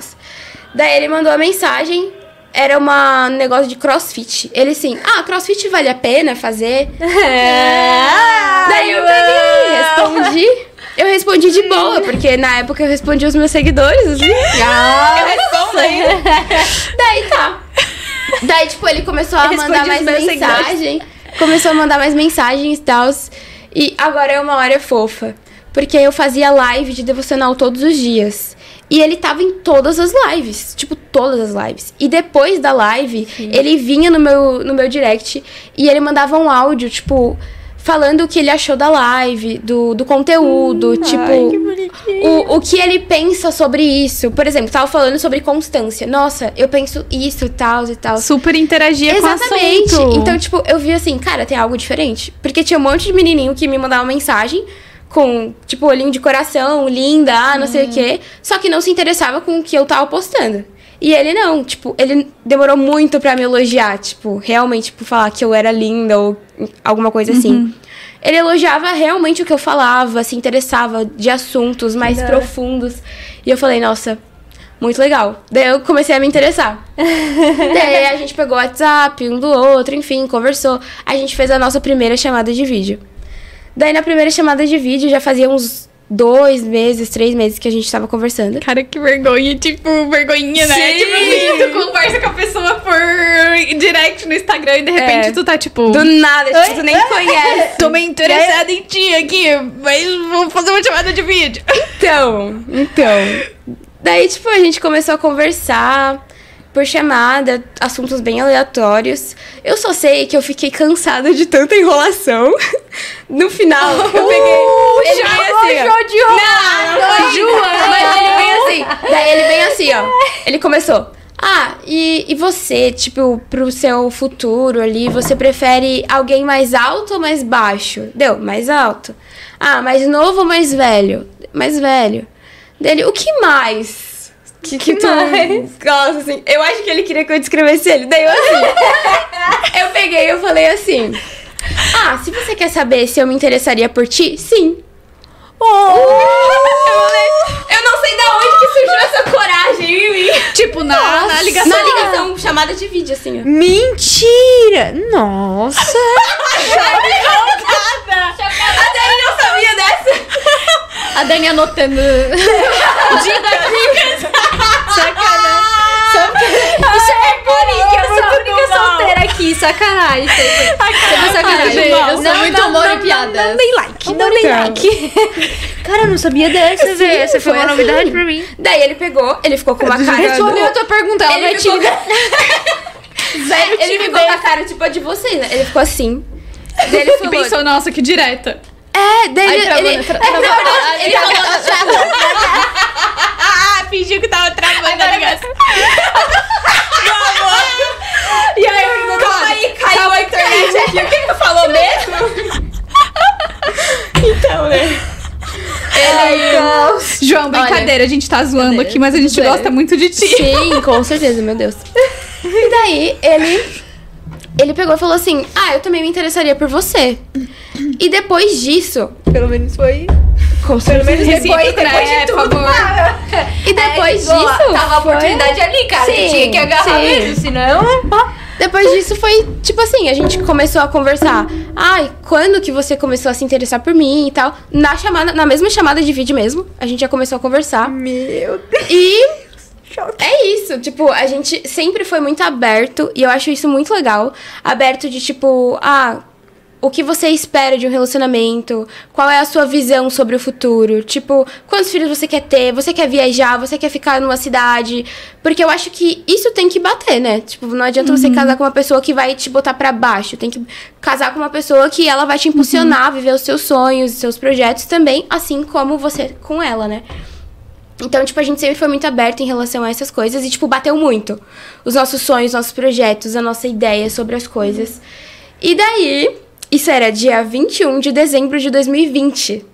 Daí ele mandou a mensagem, era uma- um negócio de crossfit. Ele assim, ah, crossfit vale a pena fazer? Daí eu peguei, respondi. Eu respondi de boa, porque na época eu respondi os meus seguidores, assim. eu respondo ainda. Daí tá. Daí, tipo, ele começou a mandar mais meus seguidores. mensagem. Começou a mandar mais mensagens e tal. E agora é uma hora fofa. Porque eu fazia live de devocional todos os dias. E ele tava em todas as lives. Tipo, todas as lives. E depois da live, ele vinha no meu, no meu direct e ele mandava um áudio, tipo, falando o que ele achou da live, do, do conteúdo, tipo. o, o que ele pensa sobre isso. Por exemplo, tava falando sobre constância. Nossa, eu penso isso, tal e tal. Super interagia Exatamente. com assunto. Então, tipo, eu vi assim, cara, tem algo diferente. Porque tinha um monte de menininho que me mandava mensagem com, tipo, olhinho de coração, linda, ah, não sei o quê. Só que não se interessava com o que eu tava postando. E ele não, tipo, ele demorou muito pra me elogiar, tipo, realmente, tipo, falar que eu era linda ou alguma coisa assim. Ele elogiava realmente o que eu falava, se interessava de assuntos mais profundos. E eu falei, nossa, muito legal. Daí eu comecei a me interessar. Daí a gente pegou o WhatsApp um do outro, enfim, conversou. A gente fez a nossa primeira chamada de vídeo. Daí na primeira chamada de vídeo já fazia uns dois meses, três meses que a gente tava conversando. Cara, que vergonha, tipo, vergonhinha, né? Sim. Tipo assim, tu conversa com a pessoa por direct no Instagram e de repente É. tu tá tipo. Do nada, tipo, tu nem conhece. Tô meio interessada em ti aqui, mas vou fazer uma chamada de vídeo. Então, então. Daí, tipo, a gente começou a conversar por chamada, assuntos bem aleatórios. Eu só sei que eu fiquei cansada de tanta enrolação. No final, eu peguei. Ele veio assim, ó. Não, João, mas ele veio assim. Daí ele vem assim, ó. Ele começou. Ah, e, e você, tipo, pro seu futuro ali, você prefere alguém mais alto ou mais baixo? Deu, mais alto. Ah, mais novo ou mais velho? Mais velho. Dele, o que mais? Que, que tu gosta, assim? Eu acho que ele queria que eu descrevesse ele. Daí eu assim. eu peguei e eu falei assim. Ah, se você quer saber se eu me interessaria por ti, sim. Eu, falei, eu não sei da onde que surgiu essa coragem em mim. Tipo, na, na ligação. Na ligação, chamada de vídeo, assim, ó. Mentira! Nossa! A Dani não sabia dessa. A Dani anotando. Sacanagem! Isso é por que eu sou a única solteira aqui, sacanagem. Sacanagem. Eu sou muito humor e piadas. Não dei like, não dei like. Cara, eu não sabia dessa, velho. Essa foi uma assim. novidade pra mim. Daí ele pegou, ele ficou com uma cara. Respondeu a tua pergunta, ela não é Ele ficou, tímida. Zero ele ficou com a cara tipo a de vocês, né? Ele ficou assim. Daí ele E falou. pensou, nossa, que direta. É, daí Aí ele. ele, né? É, ele fingiu que tava travando a ligação. E aí eu calma aí, caiu a internet aqui. O que que tu falou mesmo? então, né? João, brincadeira, a gente tá zoando aqui, mas a gente Sério? gosta muito de ti. Sim, com certeza, meu Deus. E daí, ele. Ele pegou e falou assim: Ah, eu também me interessaria por você. E depois disso. Pelo menos foi. Com certeza. Depois, né, por favor. E depois disso. Tava a oportunidade ali, cara. Sim, Tinha que agarrar sim. mesmo, senão. Depois disso foi tipo assim, a gente começou a conversar. Ai, quando que você começou a se interessar por mim e tal? Na chamada, na mesma chamada de vídeo mesmo, a gente já começou a conversar. Meu Deus. E é isso, tipo, a gente sempre foi muito aberto e eu acho isso muito legal. Aberto de tipo, ah, o que você espera de um relacionamento? Qual é a sua visão sobre o futuro? Tipo, quantos filhos você quer ter? Você quer viajar? Você quer ficar numa cidade? Porque eu acho que isso tem que bater, né? Tipo, não adianta você casar com uma pessoa que vai te botar pra baixo. Tem que casar com uma pessoa que ela vai te impulsionar a viver os seus sonhos, os seus projetos também, assim como você com ela, né? Então, tipo, a gente sempre foi muito aberto em relação a essas coisas e, tipo, bateu muito. Os nossos sonhos, nossos projetos, a nossa ideia sobre as coisas. E daí, isso era dia 21 de dezembro de 2020.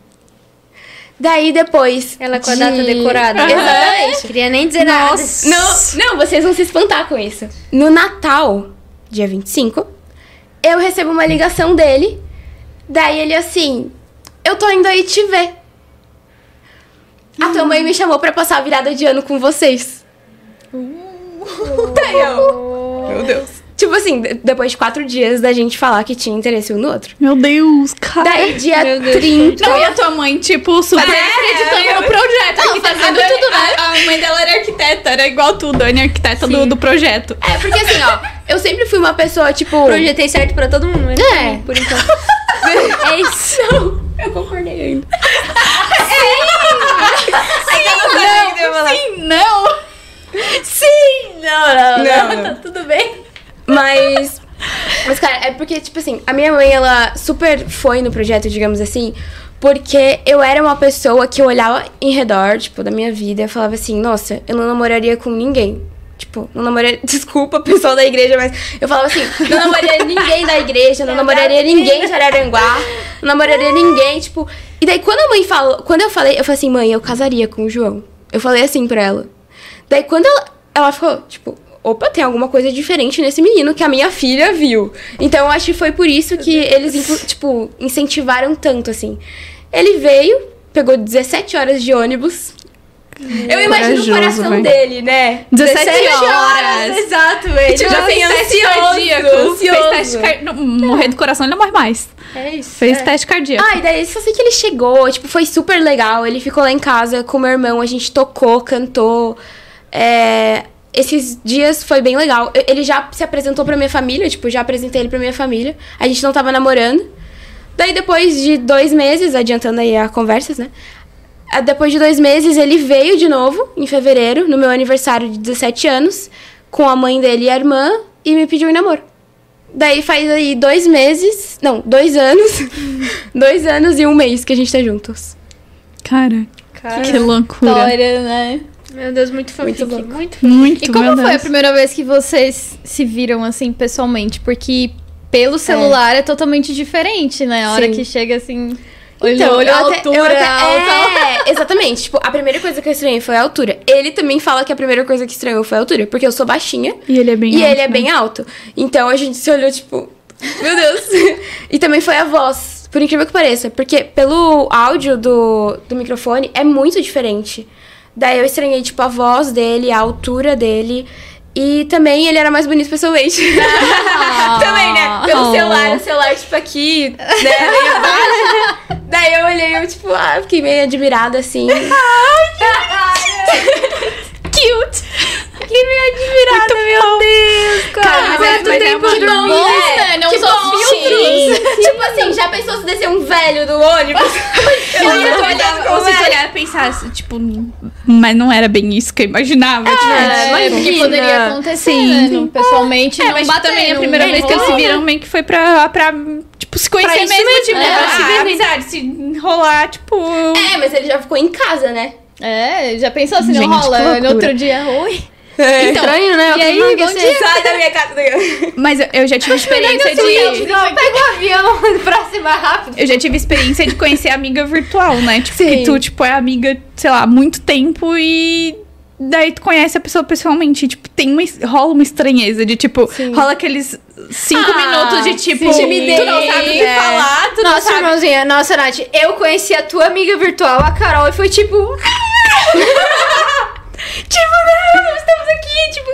Daí depois. Ela com a de- data decorada. Exatamente. Queria nem dizer nada. Não, não, vocês vão se espantar com isso. No Natal, dia 25, eu recebo uma ligação dele. Daí ele assim: Eu tô indo aí te ver. A tua mãe me chamou pra passar a virada de ano com vocês. Daí eu. Meu Deus. Tipo assim, de- depois de quatro dias da gente falar que tinha interesse um no outro. Meu Deus, cara. Daí, dia Meu Deus. 30. Não, e a tua mãe, tipo, super É, acreditando no projeto. Não, Arquiteta- fazendo a tudo, né? A, a mãe dela era arquiteta, era igual tu, Dani, arquiteta do, do projeto. É, porque assim, ó, eu sempre fui uma pessoa, tipo. Projetei certo pra todo mundo, né? É. Por enquanto. é isso. Eu concordei ainda. Sim, não. Sim! Não, não, Não, não. não. Tá tudo bem. Mas. Mas, cara, é porque, tipo assim, a minha mãe, ela super foi no projeto, digamos assim, porque eu era uma pessoa que eu olhava em redor, tipo, da minha vida e falava assim, nossa, eu não namoraria com ninguém. Tipo, não namoraria. Desculpa, pessoal da igreja, mas eu falava assim, não namoraria ninguém da igreja, não namoraria ninguém de Araranguá, não namoraria ninguém, tipo. E daí quando a mãe falou, quando eu falei, eu falei assim, mãe, eu casaria com o João. Eu falei assim pra ela. Daí quando ela, ela ficou, tipo, opa, tem alguma coisa diferente nesse menino que a minha filha viu. Então eu acho que foi por isso que eles, tipo, incentivaram tanto, assim. Ele veio, pegou 17 horas de ônibus. Eu imagino o coração velho. dele, né? 17 horas. Exato, ele. Tipo, Já fez tem teste ansioso, cardíaco. Fez ansioso. teste cardíaco. Morrer do coração, ele não morre mais. É isso. Fez teste cardíaco. Ah, e daí só sei que ele chegou, tipo, foi super legal. Ele ficou lá em casa com meu irmão, a gente tocou, cantou. É, Esses dias foi bem legal. Ele já se apresentou pra minha família, tipo, já apresentei ele pra minha família. A gente não tava namorando. Daí depois de dois meses, adiantando aí a conversas, né? Ah, Depois de dois meses, ele veio de novo, em fevereiro, no meu aniversário de 17 anos, com a mãe dele e a irmã, e me pediu em namoro. Daí faz aí dois meses, não, dois anos, dois anos e um mês que a gente tá juntos. Cara, Cara, que loucura. História, né? Meu Deus, muito fanfic. Muito louco. Muito, Muito, E como foi a Deus. primeira vez que vocês se viram assim pessoalmente? Porque pelo celular é, totalmente diferente, né? A hora Sim. que chega assim. Então, até- altura, eu até- alta. É, exatamente. Tipo, a primeira coisa que eu estranhei foi a altura. Ele também fala que a primeira coisa que estranhou foi a altura, porque eu sou baixinha E ele é bem e alto, ele é né? bem alto. Então a gente se olhou, tipo, meu Deus. e também foi a voz, por incrível que pareça, porque pelo áudio do, do microfone é muito diferente. Daí eu estranhei, tipo, a voz dele, a altura dele. E também ele era mais bonito pessoalmente. também, né? Pelo Oh. celular, o celular, tipo, aqui, né? Meio baixo. Daí eu olhei, eu, tipo, ah, fiquei meio admirada, assim. Cute. Fiquei meio admirada, meu Deus, cara. mas mas é- é tudo mas é de bom, bom, né? né? Não que bom, filtros. Tipo assim, já pensou se descer um velho do ônibus? eu Ou se olhando olhar, ou se tu olhar e pensar, tipo, mas não era bem isso que eu imaginava. tipo, É, mas o que poderia acontecer, Sim. né? Não- pessoalmente, É, não mas também a primeira vez que eles se viram meio que foi pra, pra tipo, se conhecer mesmo, mesmo, tipo, é, amizade, se rolar, tipo... É, mas ele já ficou em casa, né? É, já pensou se Gente, não rola no outro dia? Oi. Então, Estranho, né? E aí, bom dia. Sai da minha casa. mas eu, eu já tive experiência de... Não, pega o avião pra cima rápido. Eu já tive experiência de conhecer amiga virtual, né? Tipo, Sim. que tu, tipo, é amiga, sei lá, há muito tempo e... Daí tu conhece a pessoa pessoalmente, e, tipo, tem uma, rola uma estranheza de, tipo, rola aqueles cinco Ah, minutos de, tipo, sim. tu não sabe o que É. falar, tu não Nossa, sabe... irmãozinha, nossa, Nath, eu conheci a tua amiga virtual, a Carol, e foi tipo. tipo, não, estamos aqui, tipo.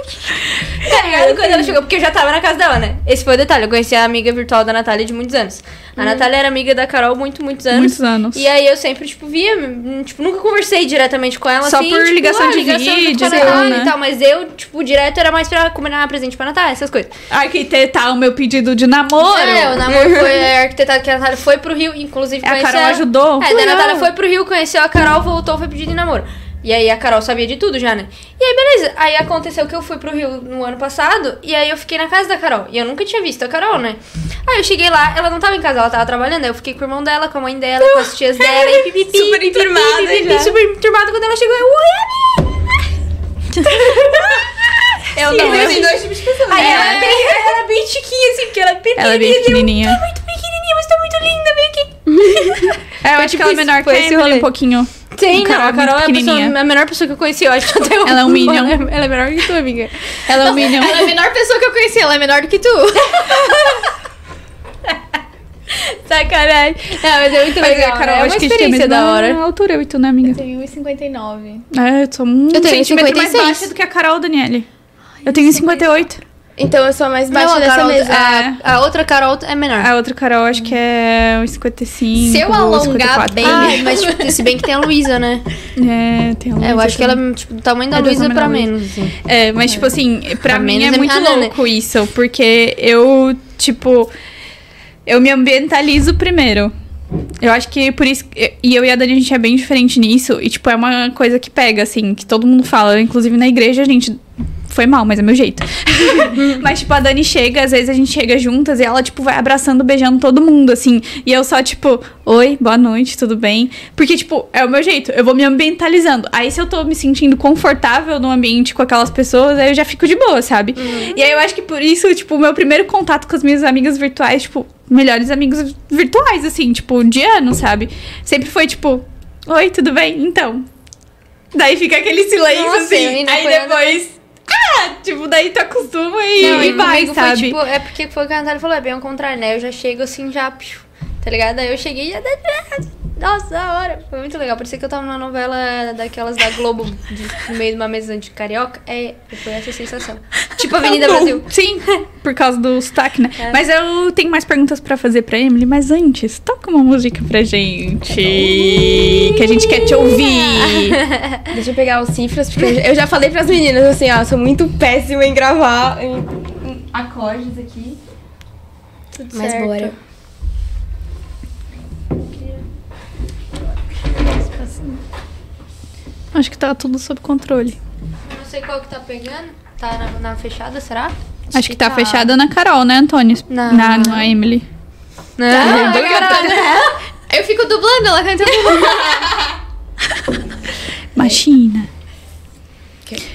Tá ligado? Quando ela chegou, porque eu já tava na casa dela, né? Esse foi o detalhe. Eu conheci a amiga virtual da Natália de muitos anos. A Natália era amiga da Carol muito, muitos anos. Muitos anos. E aí eu sempre, tipo, via, hum, tipo, nunca conversei diretamente com ela, Só assim. por tipo, ligação ah, de ligação vídeo a e tal, Natália né? e tal. Mas eu, tipo, direto era mais pra combinar presente pra Natália, essas coisas. Arquitetar o meu pedido de namoro. É, o namoro foi arquitetado que a Natália foi pro Rio, inclusive A conheceu... Carol ajudou. É, a Natália foi pro Rio, conheceu a Carol, voltou, foi pedir em namoro. E aí a Carol sabia de tudo já, né? E aí, beleza. Aí aconteceu que eu fui pro Rio no ano passado, e aí eu fiquei na casa da Carol. E eu nunca tinha visto a Carol, né? Aí eu cheguei lá, ela não tava em casa, ela tava trabalhando. Aí eu fiquei com o irmão dela, com a mãe dela, com as tias dela, e pipipi. Super enturmada. Super enturmada. Quando ela chegou, eu, oi, amiga! Eu não, eu... Dois tipos de pessoas. Aí né? ela, é bem, ela é bem chiquinha, assim, porque ela é pequenininha. Ela é bem eu, pequenininha. Tá muito pequenininha, mas tá muito linda, vem aqui. É, eu acho que ela é menor que a esse Emily rolê. um pouquinho. Tem, não, Carol é a Carol muito é a, pessoa, a menor pessoa que eu conheci, eu acho que até Ela é um Minion. Ela é, ela é menor que tu, amiga. Ela é um Minion. Ela é a menor pessoa que eu conheci, ela é menor do que tu. Sacanagem. Não, mas é muito Mas legal, a Carol, né? É uma acho que a gente tem a mesma da hora. altura, eu e tu, né, amiga? Tenho 1,59. É, eu sou um Eu tenho centímetro mais 56. baixa do que a Carol, Daniele. Eu tenho 58. Então eu sou a mais baixa Não, a dessa Carol- mesa. É. A, a outra Carol é menor. A outra Carol, acho que é uns 55. Se eu alongar 54. bem- Ai, mas tipo, se bem que tem a Luísa, né? É, tem a É, eu Luísa acho que ela também. é tipo, do tamanho da É Luísa pra Luísa. menos, assim. É, mas tipo assim, pra Pra mim menos é é muito ah, não, né? louco isso, porque eu, tipo, eu me ambientalizo primeiro. Eu acho que por isso. E eu e a Dani, a gente é bem diferente nisso. E, tipo, é uma coisa que pega, assim, que todo mundo fala. Inclusive na igreja, a gente foi mal, mas é meu jeito. mas, tipo, a Dani chega, às vezes a gente chega juntas e ela, tipo, vai abraçando, beijando todo mundo, assim. E eu só, tipo, oi, boa noite, tudo bem? Porque, tipo, é o meu jeito, eu vou me ambientalizando. Aí, se eu tô me sentindo confortável no ambiente com aquelas pessoas, aí eu já fico de boa, sabe? E aí eu acho que por isso, tipo, o meu primeiro contato com as minhas amigas virtuais, tipo, melhores amigos virtuais, assim, tipo, de ano, sabe? Sempre foi, tipo, oi, tudo bem? Então. Daí fica aquele silêncio, Nossa, assim. Aí depois. Ah! Tipo, daí tu acostuma e, Não, e vai, comigo foi sabe? tipo, é porque foi o que a Natália falou, é bem ao contrário, né? Eu já chego assim, já, piu, tá ligado? Aí eu cheguei e já. Nossa, da hora. Foi muito legal. Parecia que eu tava numa novela daquelas da Globo, de- no meio de uma mesa de carioca. É, foi essa a sensação. Tipo Avenida Tá bom. Brasil. Sim, por causa do sotaque, né? É. Mas eu tenho mais perguntas pra fazer pra Emily, mas antes, toca uma música pra gente. Que a gente quer te ouvir. Deixa eu pegar os cifras, porque eu já- eu já falei pras meninas assim, ó, sou muito péssima em gravar em, em acordes aqui. Tudo Mas certo. bora. Acho que tá tudo sob controle. Eu não sei qual que tá pegando. Tá na, na fechada, será? Acho que tá fechada na Carol, né, Antônio? Não. Na, na Emily. Não, Ah, eu caralho. Eu fico dublando, ela canta Imagina.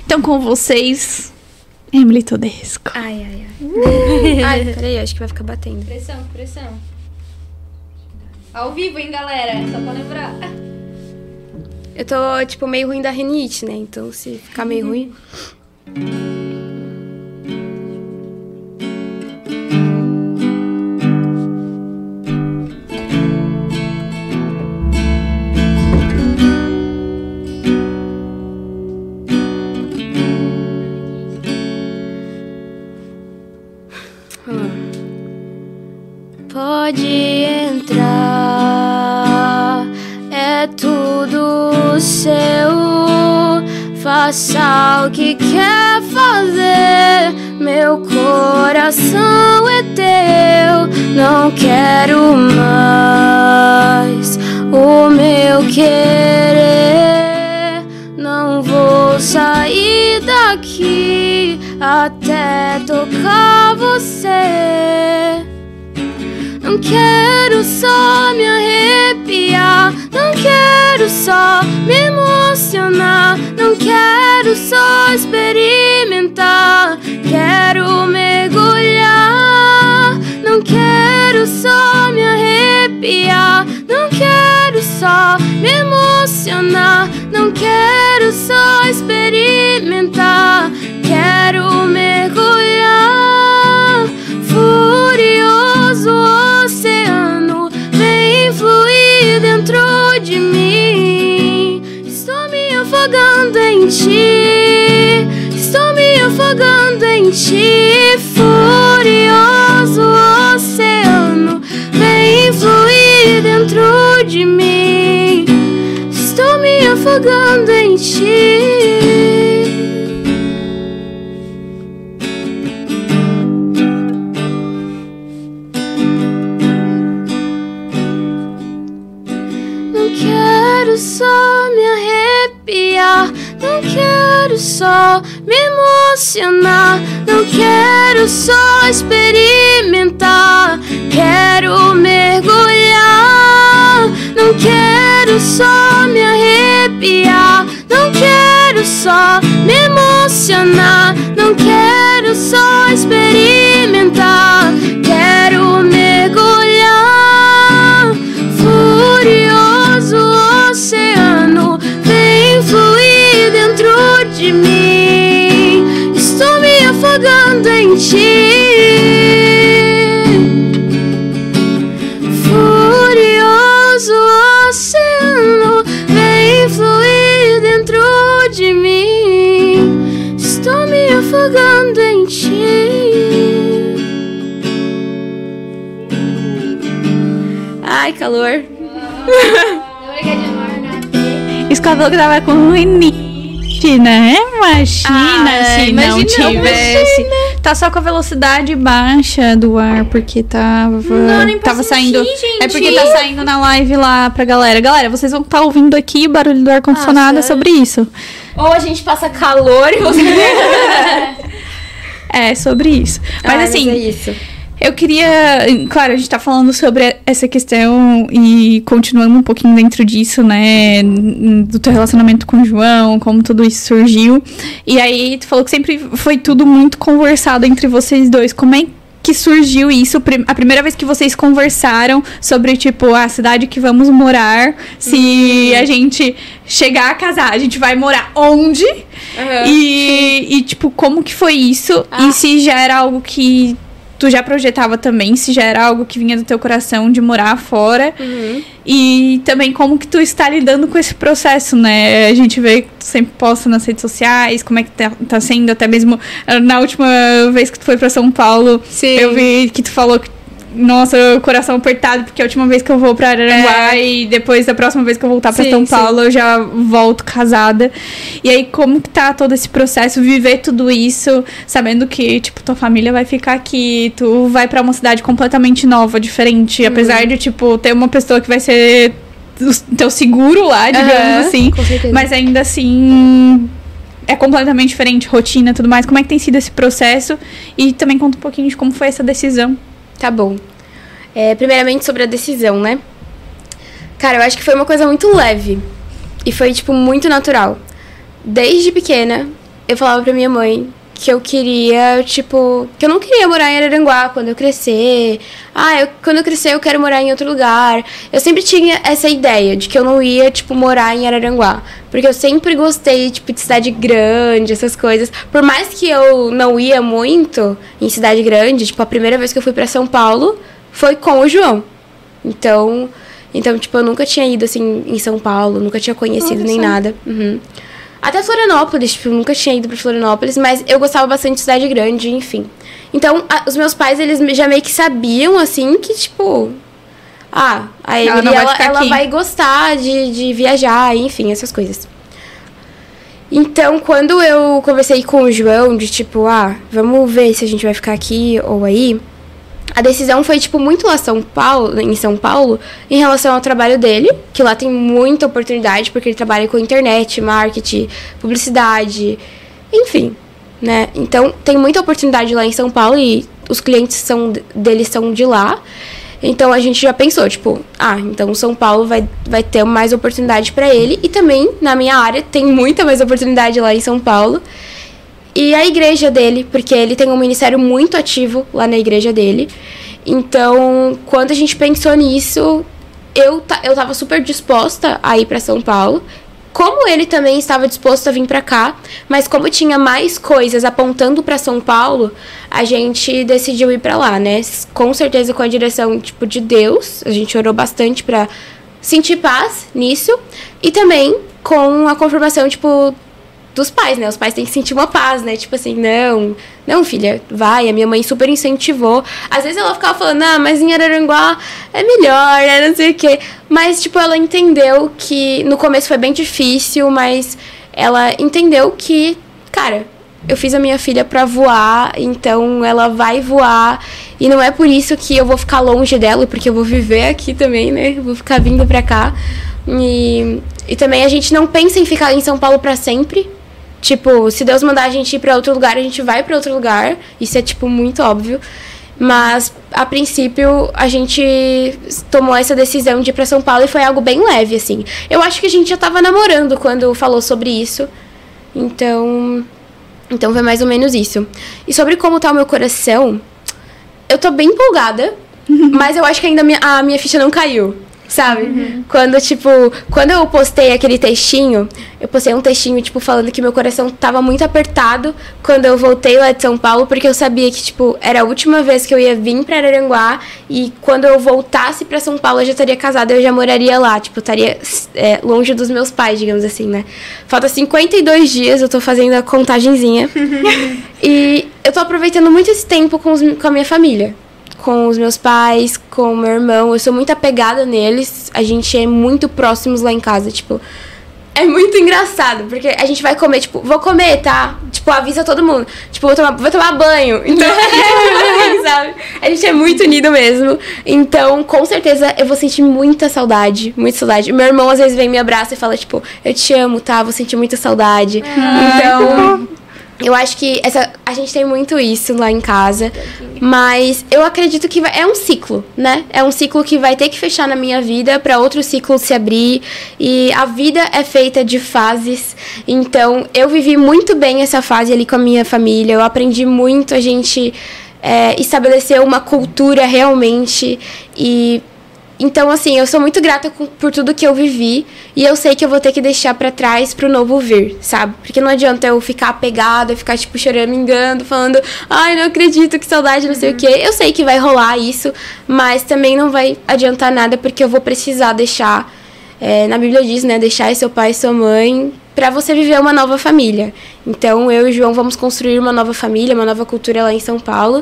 Então, com vocês, Emily Todesco. Ai, ai, ai. ai, peraí, acho que vai ficar batendo. Pressão, pressão. Ao vivo, hein, galera? Só pra lembrar. Eu tô, tipo, meio ruim da rinite, né? Então, se ficar meio ruim. Pode seu. Faça o que quer fazer, meu coração é teu. Não quero mais o meu querer. Não vou sair daqui até tocar você. Não quero só me arrepiar, não quero só me emocionar, não quero só experimentar, quero mergulhar. Não quero só me arrepiar, não quero só me emocionar, não quero só experimentar, quero mergulhar. Ti, estou me afogando em ti. Furioso oceano, vem fluir dentro de mim. Estou me afogando em ti. Não quero só me emocionar, não quero só experimentar, quero mergulhar. Não quero só me arrepiar, não quero só me emocionar, não quero só experimentar, quero mergulhar. Me afogando em ti. Furioso oceano, vem fluir dentro de mim. Estou me afogando em ti. Ai, calor. Isso que tava com rinite, né, Imagina Ah, se não imagina, tivesse. Tá só com a velocidade baixa do ar, porque tava. Não, nem tava saindo. gente. É porque tá saindo na live lá pra galera. Galera, vocês vão estar ouvindo aqui o barulho do ar-condicionado é sério? sobre isso. Ou a gente passa calor e você. É, sobre isso. Mas Ai, assim, é isso. Eu queria. Claro, a gente tá falando sobre essa questão e continuando um pouquinho dentro disso, né? Do teu relacionamento com o João, como tudo isso surgiu. E aí, tu falou que sempre foi tudo muito conversado entre vocês dois. Como é que surgiu isso? A primeira vez que vocês conversaram sobre, tipo, a cidade que vamos morar, se a gente chegar a casar, a gente vai morar onde? E, e, tipo, como que foi isso? E se já era algo que tu já projetava também, se já era algo que vinha do teu coração de morar fora. E também como que tu está lidando com esse processo, né? A gente vê que tu sempre posta nas redes sociais, como é que tá, tá sendo, até mesmo ah, na última vez que tu foi pra São Paulo, Sim. eu vi que tu falou que nossa, coração apertado, porque é a última vez que eu vou pra Araranguá e depois da próxima vez que eu voltar pra Sim, São sim. Paulo eu já volto casada. E aí, como que tá todo esse processo, viver tudo isso, sabendo que, tipo, tua família vai ficar aqui, tu vai pra uma cidade completamente nova, diferente, apesar de, tipo, ter uma pessoa que vai ser o teu seguro lá, digamos Aham, assim. Mas ainda assim. É completamente diferente, rotina e tudo mais. Como é que tem sido esse processo? E também conta um pouquinho de como foi essa decisão. Tá bom. É, primeiramente sobre a decisão, né? Cara, eu acho que foi uma coisa muito leve. E foi, tipo, muito natural. Desde pequena, eu falava pra minha mãe que eu queria, tipo, que eu não queria morar em Araranguá quando eu crescer. Ah, eu, quando eu crescer eu quero morar em outro lugar. Eu sempre tinha essa ideia de que eu não ia, tipo, morar em Araranguá. Porque eu sempre gostei, tipo, de cidade grande, essas coisas. Por mais que eu não ia muito em cidade grande, tipo, a primeira vez que eu fui pra São Paulo foi com o João. Então, então tipo, eu nunca tinha ido, assim, em São Paulo, nunca tinha conhecido Olha nem nada. Uhum. Até Florianópolis, tipo, eu nunca tinha ido pra Florianópolis, mas eu gostava bastante de cidade grande, enfim. Então, a- os meus pais, eles já meio que sabiam, assim, que, tipo... Ah, a Ela Emily, vai ela, ficar ela vai gostar de, de viajar, enfim, essas coisas. Então, quando eu conversei com o João, de tipo, ah, vamos ver se a gente vai ficar aqui ou aí, a decisão foi, tipo, muito lá São Paulo, em São Paulo, em relação ao trabalho dele, que lá tem muita oportunidade, porque ele trabalha com internet, marketing, publicidade, enfim, né? Então, tem muita oportunidade lá em São Paulo e os clientes são dele são de lá. Então a gente já pensou, tipo, ah, então São Paulo vai, vai ter mais oportunidade pra ele e também na minha área tem muita mais oportunidade lá em São Paulo. E a igreja dele, porque ele tem um ministério muito ativo lá na igreja dele. Então, quando a gente pensou nisso, eu, eu tava super disposta a ir pra São Paulo. Como ele também estava disposto a vir pra cá, mas como tinha mais coisas apontando pra São Paulo, a gente decidiu ir pra lá, né? Com certeza com a direção tipo de Deus. A gente orou bastante pra sentir paz nisso e também com a confirmação tipo dos pais, né? Os pais têm que sentir uma paz, né? Tipo assim, não, não, filha, vai. A minha mãe super incentivou. Às vezes ela ficava falando, ah, mas em Araranguá é melhor, né? Não sei o quê. Mas, tipo, ela entendeu que no começo foi bem difícil, mas ela entendeu que, cara, eu fiz a minha filha pra voar, então ela vai voar. E não é por isso que eu vou ficar longe dela, porque eu vou viver aqui também, né? Eu vou ficar vindo pra cá. E, e também a gente não pensa em ficar em São Paulo pra sempre. Tipo, se Deus mandar a gente ir pra outro lugar, a gente vai pra outro lugar. Isso é, tipo, muito óbvio. Mas, a princípio, a gente tomou essa decisão de ir pra São Paulo e foi algo bem leve, assim. Eu acho que a gente já tava namorando quando falou sobre isso. Então. Então foi mais ou menos isso. E sobre como tá o meu coração, eu tô bem empolgada, mas eu acho que ainda a minha, a minha ficha não caiu. Sabe? Quando, tipo, quando eu postei aquele textinho, eu postei um textinho, tipo, falando que meu coração tava muito apertado quando eu voltei lá de São Paulo, porque eu sabia que, tipo, era a última vez que eu ia vir pra Araranguá e quando eu voltasse pra São Paulo eu já estaria casada, eu já moraria lá, tipo, estaria é, longe dos meus pais, digamos assim, né? Falta 52 dias, eu tô fazendo a contagenzinha. e eu tô aproveitando muito esse tempo com, os- com a minha família com os meus pais, com o meu irmão. Eu sou muito apegada neles. A gente é muito próximos lá em casa. Tipo, é muito engraçado, porque a gente vai comer, tipo, vou comer, tá? Tipo, avisa todo mundo. Tipo, vou tomar, vou tomar banho. Então, sabe? A gente é muito unido mesmo. Então, com certeza, eu vou sentir muita saudade. Muita saudade. Meu irmão, às vezes, vem me abraça e fala, tipo, eu te amo, tá? Vou sentir muita saudade. então. Eu acho que essa, a gente tem muito isso lá em casa, mas eu acredito que vai, é um ciclo, né? É um ciclo que vai ter que fechar na minha vida para outro ciclo se abrir. E a vida é feita de fases. Então, eu vivi muito bem essa fase ali com a minha família. Eu aprendi muito a gente é, estabelecer uma cultura realmente e então, assim, eu sou muito grata por tudo que eu vivi e eu sei que eu vou ter que deixar para trás pro novo vir, sabe? Porque não adianta eu ficar apegada, ficar, tipo, chorando, engando, falando, ai, não acredito, que saudade, não sei o quê. Eu sei que vai rolar isso, mas também não vai adiantar nada porque eu vou precisar deixar. É, na Bíblia diz, né? Deixar seu pai e sua mãe para você viver uma nova família. Então, eu e o João vamos construir uma nova família, uma nova cultura lá em São Paulo.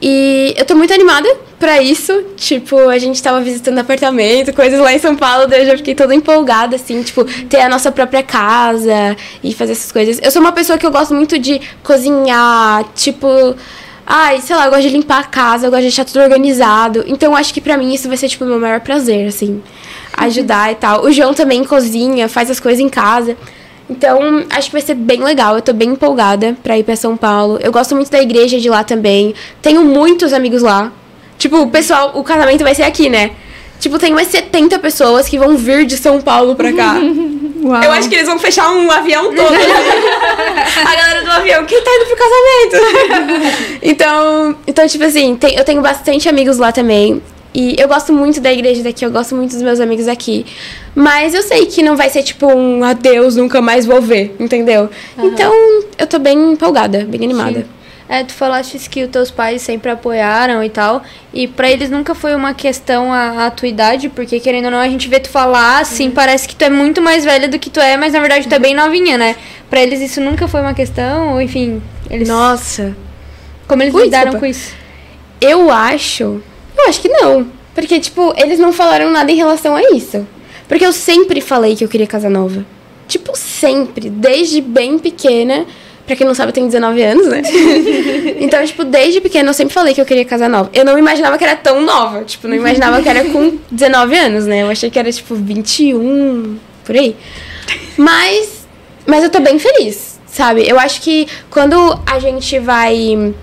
E eu tô muito animada pra isso. Tipo, a gente tava visitando apartamento, coisas lá em São Paulo, daí eu já fiquei toda empolgada, assim, tipo, ter a nossa própria casa e fazer essas coisas. Eu sou uma pessoa que eu gosto muito de cozinhar, tipo. Ai, sei lá, eu gosto de limpar a casa, eu gosto de deixar tudo organizado. Então, acho que pra mim isso vai ser, tipo, o meu maior prazer, assim. Ajudar e tal. O João também cozinha, faz as coisas em casa. Então, acho que vai ser bem legal. Eu tô bem empolgada pra ir pra São Paulo. Eu gosto muito da igreja de lá também. Tenho muitos amigos lá. Tipo, o pessoal, o casamento vai ser aqui, né? Tipo, tem umas 70 pessoas que vão vir de São Paulo pra cá. Uau. Eu acho que eles vão fechar um avião todo. a galera do avião, quem tá indo pro casamento? então, então, tipo assim, tem, eu tenho bastante amigos lá também. E eu gosto muito da igreja daqui, eu gosto muito dos meus amigos aqui. Mas eu sei que não vai ser tipo um adeus, nunca mais vou ver, entendeu? Uhum. Então, eu tô bem empolgada, bem animada. Sim. É, tu falaste que os teus pais sempre apoiaram e tal. E para eles nunca foi uma questão a, a, tua idade, porque querendo ou não, a gente vê tu falar assim, uhum. parece que tu é muito mais velha do que tu é, mas na verdade tu é bem novinha, né? Pra eles isso nunca foi uma questão, ou enfim, eles. Nossa! Como eles Ui, lidaram desculpa. com isso? Eu acho eu acho que não. Porque, tipo, eles não falaram nada em relação a isso. Porque eu sempre falei que eu queria casa nova. Tipo, sempre. Desde bem pequena. Pra quem não sabe, eu tenho 19 anos, né? então, tipo, desde pequena eu sempre falei que eu queria casa nova. Eu não imaginava que era tão nova. Tipo, não imaginava que era com 19 anos, né? Eu achei que era, tipo, 21, por aí. Mas, mas eu tô bem feliz, sabe? Eu acho que quando a gente vai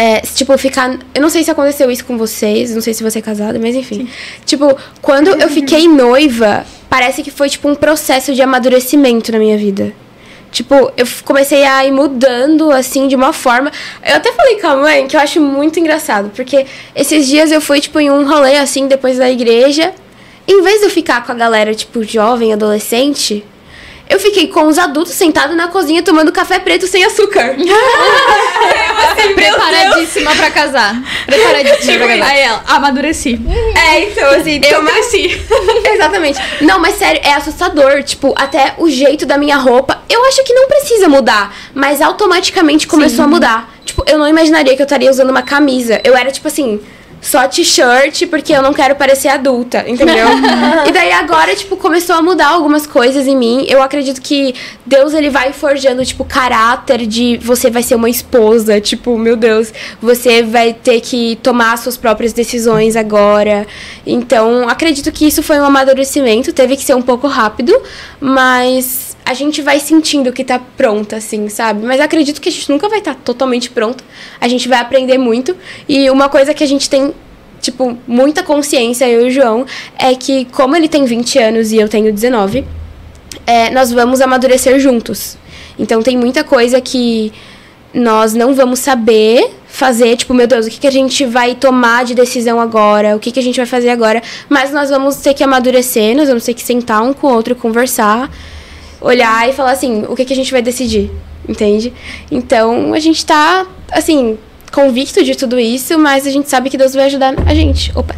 é, tipo, ficar. Eu não sei se aconteceu isso com vocês, não sei se você é casada, mas enfim. Sim. Tipo, quando eu fiquei noiva, parece que foi, tipo, um processo de amadurecimento na minha vida. Tipo, eu comecei a ir mudando, assim, de uma forma. Eu até falei com a mãe que eu acho muito engraçado, porque esses dias eu fui, tipo, em um rolê, assim, depois da igreja. Em vez de eu ficar com a galera, tipo, jovem, adolescente, eu fiquei com os adultos sentados na cozinha tomando café preto sem açúcar. assim, Preparadíssima pra casar. Preparadíssima pra casar. Aí ela, amadureci. É, então, assim, eu cresci. Exatamente. Não, mas sério, é assustador. Tipo, até o jeito da minha roupa. Eu acho que não precisa mudar, mas automaticamente começou Sim. a mudar. Tipo, eu não imaginaria que eu estaria usando uma camisa. Eu era, tipo assim só t-shirt porque eu não quero parecer adulta, entendeu? e daí agora, tipo, começou a mudar algumas coisas em mim. Eu acredito que Deus, ele vai forjando, tipo, caráter de você vai ser uma esposa. Tipo, meu Deus, você vai ter que tomar suas próprias decisões agora. Então, acredito que isso foi um amadurecimento. Teve que ser um pouco rápido, mas a gente vai sentindo que tá pronta, assim, sabe? Mas acredito que a gente nunca vai estar tá totalmente pronta. A gente vai aprender muito. E uma coisa que a gente tem, tipo, muita consciência, eu e o João, é que como ele tem 20 anos e eu tenho 19, é, nós vamos amadurecer juntos. Então tem muita coisa que nós não vamos saber fazer, tipo, meu Deus, o que, que a gente vai tomar de decisão agora? O que, que a gente vai fazer agora? Mas nós vamos ter que amadurecer, nós vamos ter que sentar um com o outro, conversar olhar e falar assim, o que, que a gente vai decidir, entende? Então, a gente tá, assim, convicto de tudo isso, mas a gente sabe que Deus vai ajudar a gente. Opa,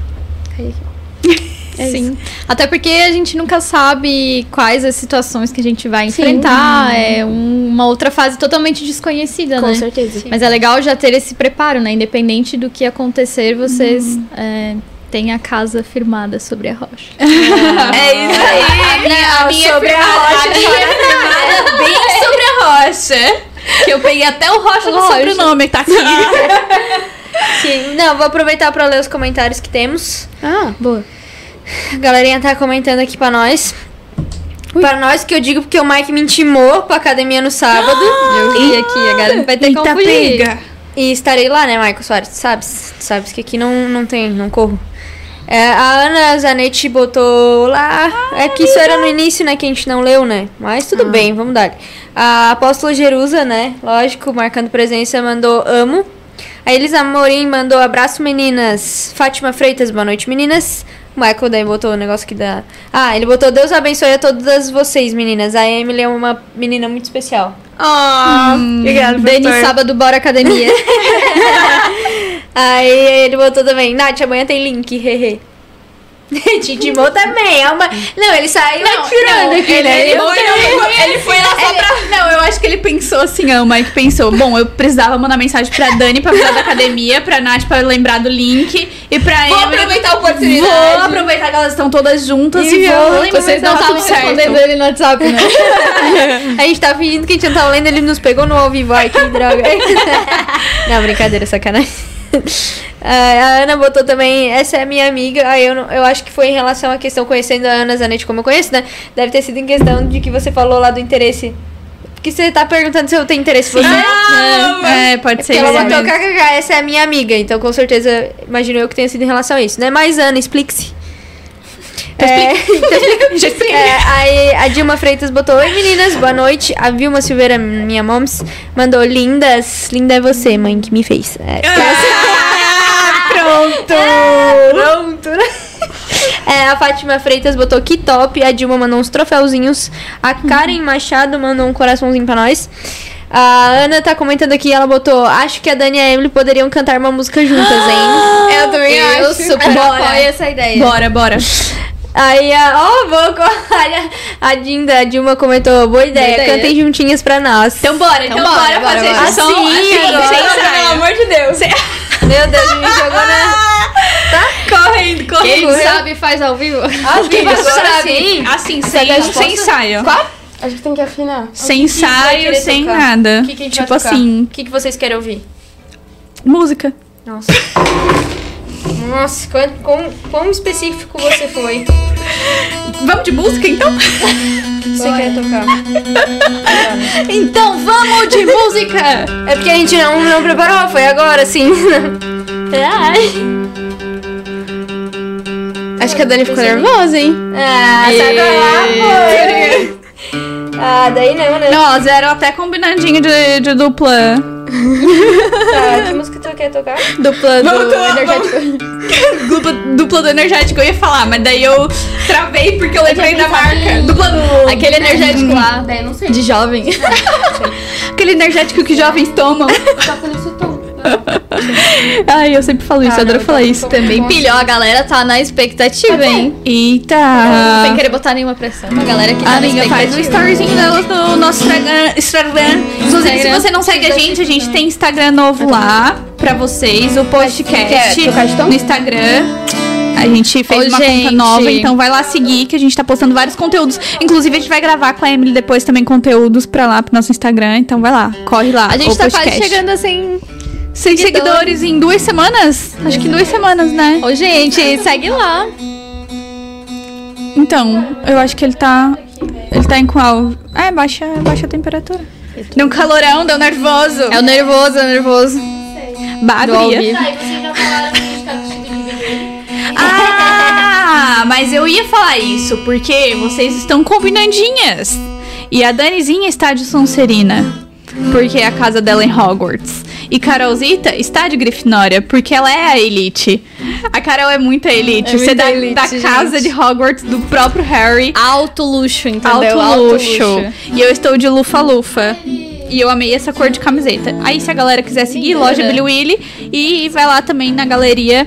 cai aqui. É Sim. Isso. Até porque a gente nunca sabe quais as situações que a gente vai enfrentar. Sim. É uma outra fase totalmente desconhecida, Com né? Com certeza. Sim. Mas é legal já ter esse preparo, né? Independente do que acontecer, vocês uhum. é, Tem a casa firmada sobre a rocha. É isso aí. A minha sobre a rocha. bem sobre a rocha. Que eu peguei até o rocha do sobrenome, tá aqui. Sim. Não, vou aproveitar pra ler os comentários que temos. Ah, boa. A galerinha tá comentando aqui pra nós. Pra nós que eu digo porque o Mike me intimou pra academia no sábado. Eu vi aqui, a galera vai ter fugir. pega. E estarei lá, né, Michael Soares? Sabes? Tu sabes que aqui não, não tem, não corro. É, a Ana Zanetti botou lá. é que isso era no início, né? Que a gente não leu, né? Mas tudo bem, vamos dar. A Apóstola Jerusa, né? Lógico, marcando presença, mandou amo. A Elisa Amorim mandou abraço, meninas. Fátima Freitas, boa noite, meninas. O Michael daí botou o negócio que dá. Ah, ele botou Deus abençoe a todas vocês, meninas. A Emily é uma menina muito especial. Oh, obrigada, Dani, sábado, bora academia. Aí ele botou também, Nath, amanhã tem link, hehe. Intimou também, é uma... Não, ele saiu atirando aqui, ele, né? ele, foi, ele foi lá só pra. Não, eu acho que ele pensou assim, ó, o Mike pensou, bom, eu precisava mandar mensagem pra Dani pra avisar da academia, pra Nath pra lembrar do link e pra Vou Emily. aproveitar a oportunidade. Vou aproveitar que elas estão todas juntas e, E vou Vocês não estavam respondendo ele no WhatsApp, né? A gente tá fingindo que a gente não tava lendo, ele nos pegou no ao vivo. Ai, que droga. não, brincadeira, sacanagem. Ah, a Ana botou também, essa é minha amiga. Aí eu, eu acho que foi em relação à questão conhecendo a Ana Zanetti como eu conheço, né? Deve ter sido em questão de que você falou lá do interesse. Porque você tá perguntando se eu tenho interesse em você. É, pode ser. Porque ela botou kkk, essa é a minha amiga. Então, com certeza, imagino eu que tenha sido em relação a isso, né? Mas, Ana, explique-se. É, Já expliquei. é, aí a Dilma Freitas botou: Oi meninas, boa noite. A Vilma Silveira, minha moms, mandou lindas. Linda é você, mãe, que me fez. É, Ah, pronto! pronto, né? É, a Fátima Freitas botou que top. A Dilma mandou uns troféuzinhos. A Karen Machado mandou um coraçãozinho pra nós. A Ana tá comentando aqui, ela botou: Acho que a Dani e a Emily poderiam cantar uma música juntas, hein? Eu também Eu acho. super Bora. apoio essa ideia. Bora, bora. Aí a. Ó, vou com a, a Dinda, a Dilma comentou: Boa ideia, ideia. cantem juntinhas pra nós. Então bora, então, Então bora, bora, fazer bora. esse som Assim, assim, agora. sem ensaio. Pelo amor de Deus. Meu Deus, me jogou na. Correndo, correndo. Quem sabe faz ao vivo. Ao vivo, Isso, agora assim, sim. assim, quer sem, resposta? sem ensaio. Acho que tem que afinar. Sem ensaio, sem tocar? nada. O que, que a gente tipo vai tocar? assim, O que, que vocês querem ouvir? música. Nossa. Nossa, quão, quão, específico você foi. Vamos de música, então? que você quer tocar? Então vamos de música! É porque a gente não, não preparou, foi agora, sim. Ai. Acho que a Dani ficou nervosa, hein? Ah, sai pra lá, foi. Ah, daí não, né? Não, zero até combinandinho de, de dupla. Tá, que música tu quer tocar? Dupla do vamos. energético. dupla. Dupla do energético eu ia falar, mas daí eu travei porque eu lembrei da marca. Dupla do. Aquele energético lá, Daí eu não sei. de jovem. Aquele energético que jovens tomam. Tom. Ai, eu sempre falo isso, Ah, eu adoro não, falar isso. Também pilhou, a galera tá na expectativa, hein? Eita! Sem querer botar nenhuma pressão. A galera que tá amiga faz um storyzinho delas no nosso Instagram. Instagram. Inclusive, se você não segue a gente, a gente tem Instagram novo lá pra vocês. O podcast no Instagram. A gente fez Ô, uma conta gente. nova, então vai lá seguir que a gente tá postando vários conteúdos. Inclusive, a gente vai gravar com a Emily depois também conteúdos pra lá pro nosso Instagram. Então vai lá, corre lá. A gente tá quase podcast. chegando assim. 100 seguidores. seguidores em duas semanas? Acho que em duas semanas, né? Ô, gente, segue lá. Então, eu acho que ele tá. Ele tá em qual? É, baixa, baixa a temperatura. Deu um calorão, deu nervoso. É o nervoso, é o nervoso. Bagulho. Tá, e vocês já falaram que a gente tá vestido de vermelho? Ah, mas eu ia falar isso, porque vocês estão combinandinhas. E a Danizinha está de Sonserina, porque é a casa dela em Hogwarts. E Carolzita está de Grifinória, porque ela é a elite. A Carol é muita elite. É Você da, elite, da gente. casa de Hogwarts, do próprio Harry. Alto luxo, entendeu? Alto luxo. E eu estou de lufa-lufa. E eu amei essa cor de camiseta. Aí, se a galera quiser seguir, loja Billy Willy. E vai lá também na galeria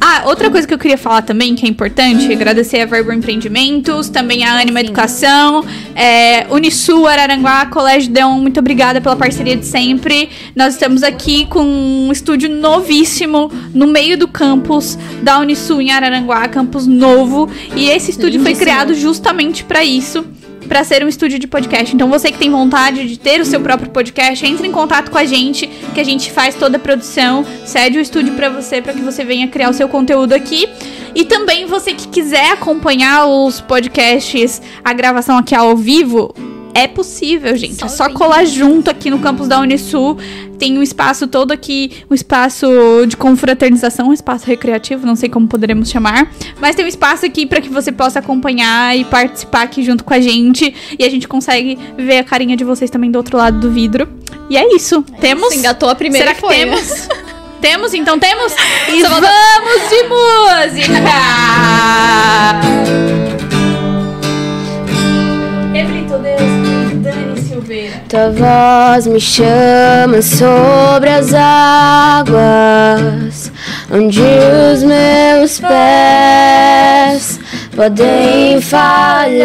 Ah, outra coisa que eu queria falar também, que é importante, agradecer a Verbo Empreendimentos, também a Anima Educação, é, Unisul Araranguá, Colégio Deon, muito obrigada pela parceria de sempre. Nós estamos aqui com um estúdio novíssimo no meio do campus da Unisul em Araranguá, campus novo, e esse estúdio foi criado justamente para isso para ser um estúdio de podcast. Então você que tem vontade de ter o seu próprio podcast, entre em contato com a gente, que a gente faz toda a produção, cede o estúdio para você para que você venha criar o seu conteúdo aqui. E também você que quiser acompanhar os podcasts, a gravação aqui ao vivo, é possível, gente. É só colar junto aqui no campus da Unisul. Tem um espaço todo aqui, um espaço de confraternização, um espaço recreativo, não sei como poderemos chamar. Mas tem um espaço aqui para que você possa acompanhar e participar aqui junto com a gente. E a gente consegue ver a carinha de vocês também do outro lado do vidro. E é isso. temos. Você engatou a primeira Será que foi, né? temos? temos, então temos? E Só vamos de música! Reflito Deus, Dani Silveira. Tua voz me chama sobre as águas, onde os meus pés podem falhar.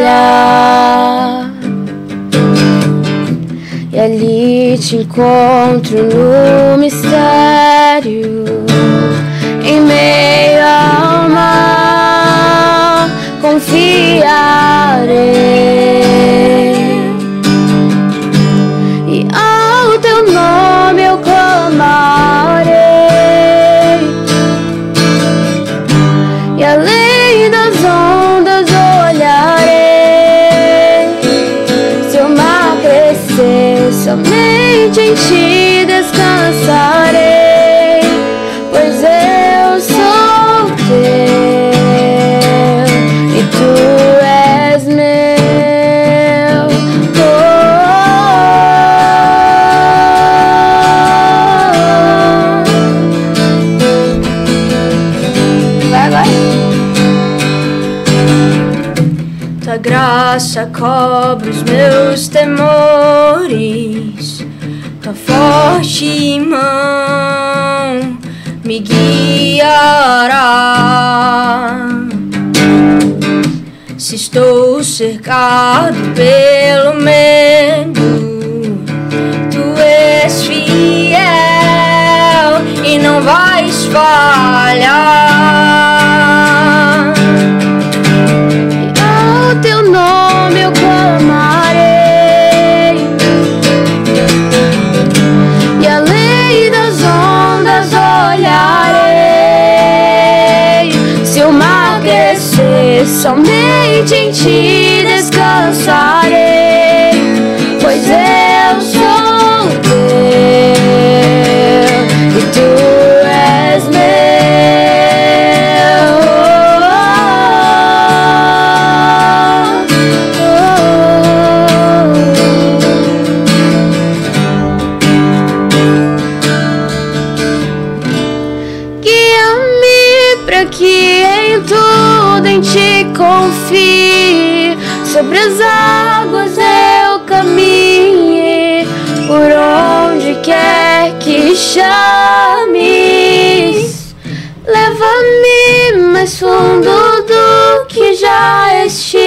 E ali te encontro no mistério, em meio ao mar, confiarei e ao teu nome eu clamarei. E além das ondas olharei. Se o mar crescer, somente em ti descansarei. Graça cobre os meus temores, tua forte mão me guiará. Se estou cercado pelo medo, tu és fiel e não vais falhar. Nome eu clamarei, e além das ondas olharei. Se o mar crescer, somente em ti descansarei, para que em tudo em ti confie. Sobre as águas eu caminhe, por onde quer que chames. Leva-me mais fundo do que já estive,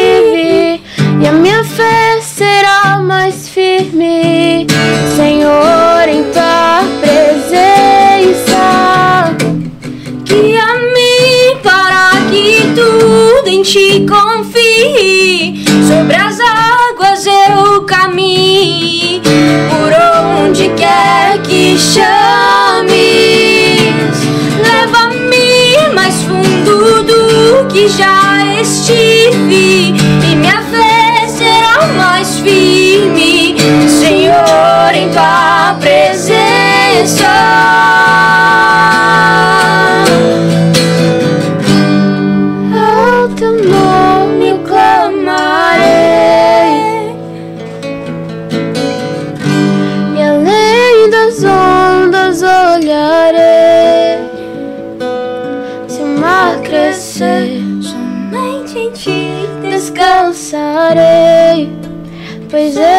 já estive, Pois é.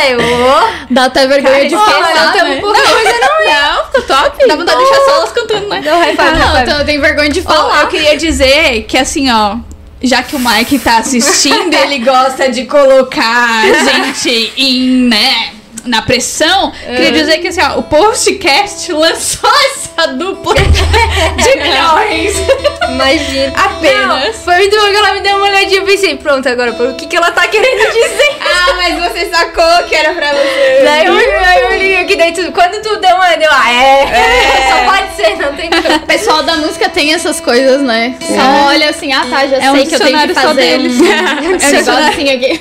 Velho. Ô. Dá até vergonha de Cara, falar, tem um né? pouco de coisa não. Não, ficou top. Dá vontade de deixar só elas cantando, né? Não, five, high Não, five. então tem vergonha de falar. eu queria dizer que assim, ó. Já que o Mike tá assistindo, ele gosta de colocar a gente em, né, na pressão. Queria dizer que assim, ó, o podcast lançou essa dupla de milhões. Imagina. Apenas. Não, foi muito bom que ela me deu uma olhadinha e pensei, pronto, agora, o que, que ela tá querendo dizer? Ah, mas você sacou que era pra você. Daí eu, eu, eu liguei aqui, tu, quando tu deu uma, deu, ah, é, só pode ser, não tem como. O pessoal da música tem essas coisas, né? Só olha assim, ah tá, já É um sei que eu tenho que dicionário só fazer deles. um, É um um dicionário. negocinho aqui.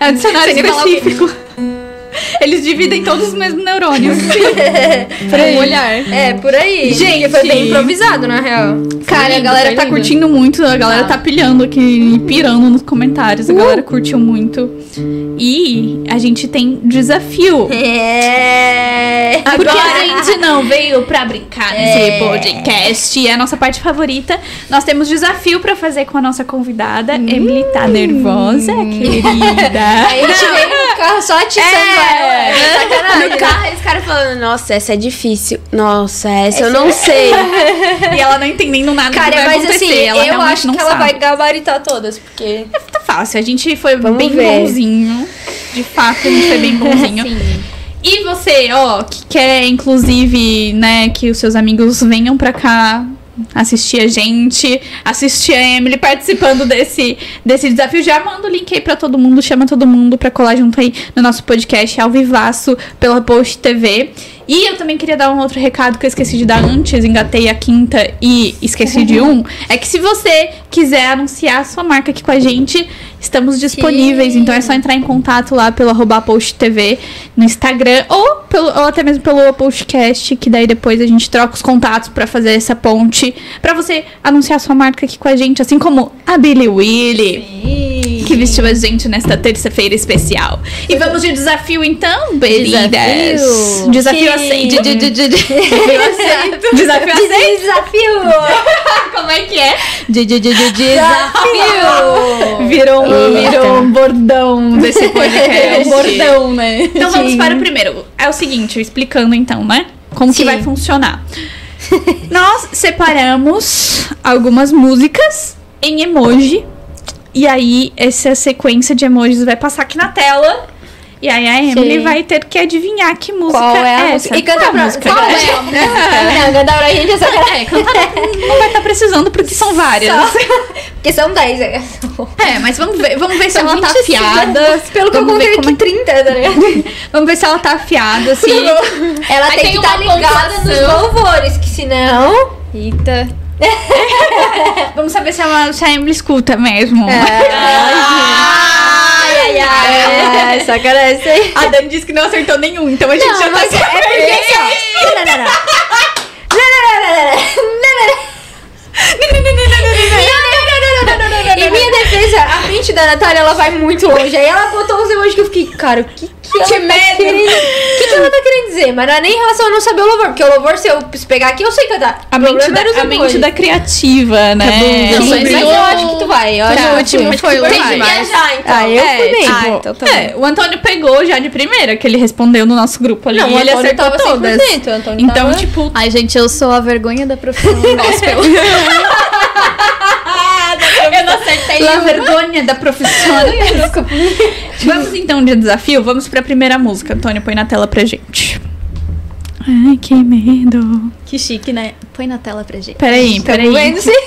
É um dicionário específico. Eles dividem todos os mesmos neurônios. Pra um olhar. É, por aí. Gente. Foi bem improvisado, na real. Cara, a galera tá lindo. curtindo muito, a galera tá pilhando aqui e pirando nos comentários. A galera curtiu muito. E a gente tem desafio. É. Porque a gente não veio pra brincar nesse É. podcast. É a nossa parte favorita. Nós temos desafio pra fazer com a nossa convidada. Emily tá nervosa, querida. A gente veio no carro só atiçando ela. É sacanagem. No carro, eles caras falando, nossa, essa é difícil. Nossa, essa eu não sei. e ela não entendendo nada do que Cara, vai mas acontecer. assim, ela eu acho que ela sabe. vai gabaritar todas, porque. Tá fácil. A gente foi Vamos bem ver. bonzinho. De fato, a gente foi bem bonzinho. E você, ó, que quer, inclusive, né, que os seus amigos venham pra cá assistir a gente, assistir a Emily participando desse, desse desafio, já manda o link aí pra todo mundo, chama todo mundo pra colar junto aí no nosso podcast ao vivaço pela Post TV. E eu também queria dar um outro recado que eu esqueci de dar antes, engatei a quinta e esqueci de um. É que se você quiser anunciar a sua marca aqui com a gente, estamos disponíveis. Então é só entrar em contato lá pelo arroba Post TV no Instagram ou, pelo, ou até mesmo pelo Postcast, que daí depois a gente troca os contatos pra fazer essa ponte. Pra você anunciar a sua marca aqui com a gente, assim como a Billy Willy. Que vestiu a gente nesta terça-feira especial. E vamos de desafio então, belidas. Desafio. Desafio Que- aceito. De- de- de- de- Desafio aceito. Desafio aceito. Desafio! Como é que é? De, de, de, de, desafio! Virou um, virou um bordão desse podcast. Um bordão, né? Então vamos para o primeiro. É o seguinte, explicando então, né? Como que Sim. vai funcionar. Nós separamos algumas músicas em emoji. E aí, essa sequência de emojis vai passar aqui na tela. E aí a Emily Sim. vai ter que adivinhar que música Qual é a essa. música? E canta Qual pra música, Qual né? é a música? Não, canta pra gente essa É, cantar não vai estar precisando porque são várias. Porque são 10. É, É, mas vamos ver, vamos ver se ela tá 25. afiada. Pelo que eu contei como é aqui, 30, tá ligado? Vamos ver se ela tá afiada, se. Ela tem, tem que estar uma ligada nos louvores, que senão. Eita. Vamos saber se a, se a Emily escuta mesmo. Ai, ai, ai. É, sacanagem aí. A Dani disse que não acertou nenhum, então a gente já tá mas é porque assim, ó. Não, não, não, não. Em defesa, a mente da Natália ela vai muito longe. Aí ela botou uns emojis que eu fiquei, cara, o que que ela Que tá medo. querendo? O que, que ela tá querendo dizer? Mas não é nem em relação a não saber o louvor, porque o louvor, se eu pegar aqui, eu sei cantar. A O mente, problema da, a mente da criativa, né? Sim, Sobre mas o- eu acho que tu vai. Eu acho Não, que o tu último foi Tem que demais. viajar, então. Ah, eu É, fui bem. tipo, Ah, então tá bom. é, o Antônio pegou já de primeira, que ele respondeu no nosso grupo ali. Não, e o ele acertou todas. 100%, o Antônio Então, tava- tipo, Ai, gente, eu sou a vergonha da profissão gospel. eu não acertei. A vergonha da profissão. Vamos então de desafio? Vamos pra primeira música. Antônio, põe na tela pra gente. Ai, que medo. que chique, né? Põe na tela pra gente. Peraí, peraí. vendo sim?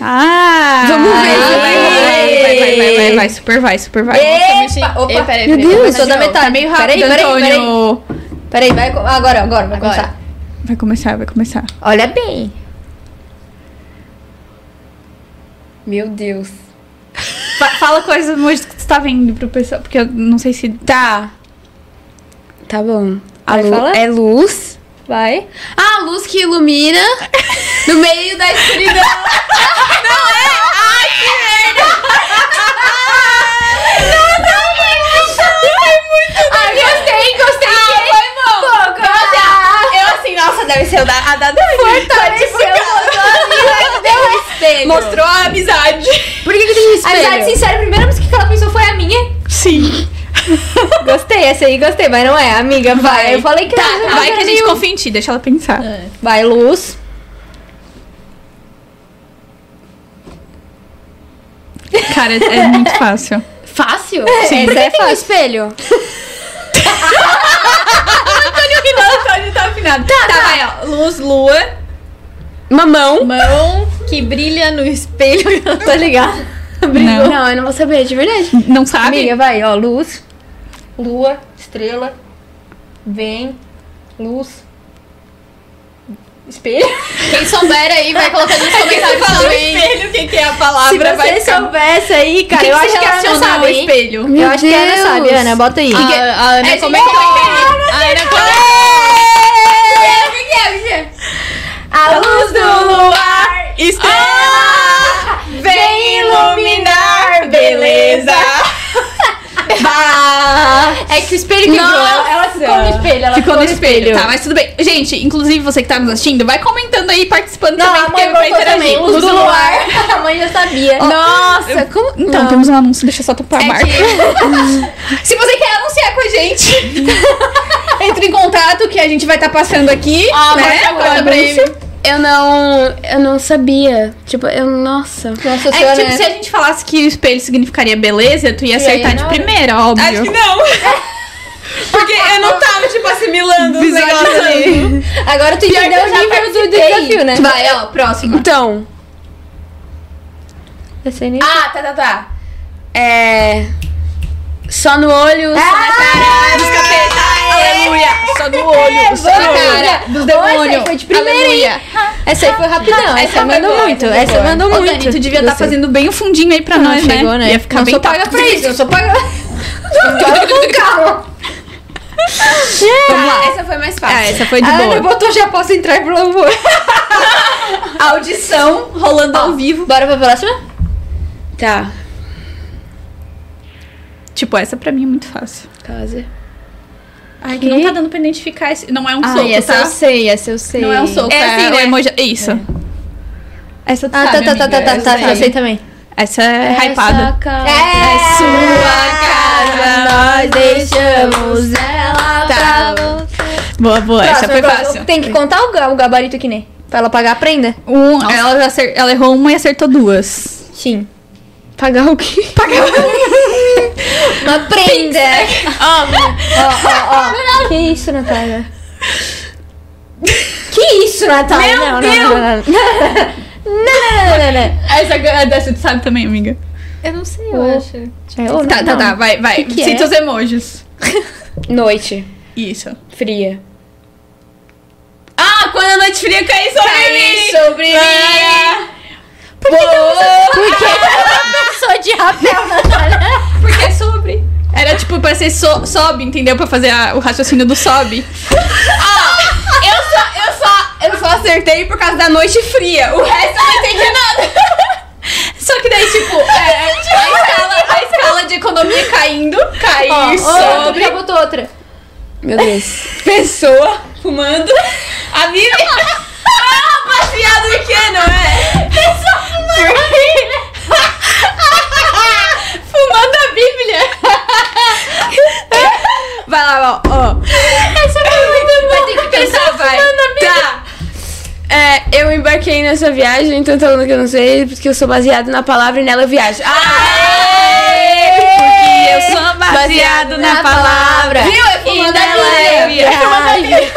Ah! Vamos ver, Vai, vai, vamos vai, ver. vai, vai, vai, vai, vai, super vai, super vai. Epa, opa. Ei, peraí, Meu Deus, sou da metade. Tá meio rápido, peraí, peraí, peraí. Antônio. Peraí, vai, agora, agora, vai Agora. começar. Vai começar, vai começar. Olha bem. Meu Deus. Fa- fala coisas emoji que tu tá vendo pro pessoal, porque eu não sei se. Tá. Tá bom. A Vai lu- falar? é luz. Vai. Ah, a luz que ilumina no meio da escuridão. Ai, gostei, gostei. Ah, foi bom. Pô, Eu assim, nossa, deve ser a da, a da Dani. Fortaleceu, botou ali, deu um espelho. Mostrou a amizade. Por que, que tem um A espelho? verdade sincera, a primeira música que ela pensou foi a minha. Sim. Gostei, essa aí gostei, mas não é, amiga. Vai. Eu falei que Tá, não, vai que a gente confia em ti, deixa ela pensar. Vai, luz. Cara, é, é muito fácil. Fácil? Sim, Por que é tem um fácil. tá afinado. Tá, tá, vai, ó. Luz, lua. Mamão. Mão que brilha no espelho. Tá ligado? Não. Não, eu não vou saber, de verdade. Não sabe? Amiga, vai, ó. Luz, lua, estrela, vem, luz, espelho. Quem souber aí vai colocando nos comentários também. espelho, o que, que é a palavra? Se vai você ficar- soubesse aí, cara, O que eu que acho que a Ana sabe, hein? espelho. Meu Eu acho que a Ana Deus. sabe, Ana, bota aí. A, a Ana É, comentou. A Ana comentou. A luz do luar Estrela vem iluminar, beleza. É que o espelho quebrou. Ela, ela ficou no espelho. Ela Ficou no espelho. Tá, mas tudo bem. Gente, inclusive você que tá nos assistindo, vai comentando aí, participando Não, também, a porque mãe vai botou interagir. também. Luz do luar. A mãe já sabia. Nossa, como. Então, Não. temos um anúncio, deixa eu só tapar a É marca. que- Se você quer anunciar com a gente, entre em contato que a gente vai estar passando aqui, Ah, né? agora pra ele. Eu não. Eu não sabia. Tipo, eu. Nossa. Nossa É que, senhora. tipo, se a gente falasse que o espelho significaria beleza, tu ia acertar de primeira, óbvio. Acho que não. Porque eu não tava, tipo, assimilando os negócios. Agora tu entendeu o nível do desafio, né? Vai, ó, próximo. Então. Eu sei nem. Ah, tá, tá, tá. É. Só no olho, só na cara. Dos capeta, aleluia. Só no olho, só na cara. Dos demônios. Essa foi de primeira, aleluia. Essa aí foi rapidão. Essa, Essa mandou muito. essa mandou muito. Dani, tu devia estar Gostei. fazendo bem o fundinho aí pra nós, né? chegou, né? Ia ficar não bem sou paga pra isso, eu sou paga. Para com o carro. Vamos lá. Essa foi mais fácil. Ah, essa foi de A Ana boa. botou já posso entrar, por favor. Audição rolando ao vivo. Bora pra próxima? Tá. Tipo, essa pra mim é muito fácil. Casa. Ai, que não tá dando pra identificar esse. Não é um soco, essa tá? eu sei, essa eu sei. Não é um soco, É é, assim, o né? emoji. Isso. Essa tu Ah, tá, sabe, tá, tá, tá, tá, essa tá, já sei também. Essa é hypada. casa. É sua casa, nós deixamos ela Tá. pra você. Boa, boa. essa foi fácil. Tem que contar o, ga- o gabarito aqui, né? Pra ela pagar a prenda? Um, ela, já acer- ela errou uma e acertou duas. Sim. Pagar o quê? Uma prenda! Ó, ó, ó. Que isso, Natália? Que isso, Natália? não, não, não, não, não. Não, não, não, não, não. Essa, dessa tu sabe também, amiga. Eu não sei, eu acho. É, ou Tá, não, tá, não. tá. Vai, vai. Que que Cita é? os emojis. Noite. Isso. Fria. Ah, quando a noite fria cai sobre mim. sobre Ah, Por que Por que sou de rapel, Natália? Porque é sobre. Era tipo pra ser so, sobe, entendeu? Pra fazer a- o raciocínio do sobe. Eu só, eu só, eu só acertei por causa da noite fria. O resto eu não entendi nada. Só que daí, tipo, é, a, escala, a escala de economia caindo, cai Ó, ó, sobre já botou outra. Meu Deus. Pessoa fumando. A Bíblia. Ah, baseado em quê, não é? Pessoa fumando. Fumando a Bíblia. Vai lá, ó. ó. Essa foi muito boa. Vai ter que pensar, vai. Tá. É, eu embarquei nessa viagem, então falando que eu não sei, porque eu sou baseado na palavra e nela eu viajo. Ah! Porque eu sou baseado na palavra. Viu? É E fumando a nela eu Bíblia.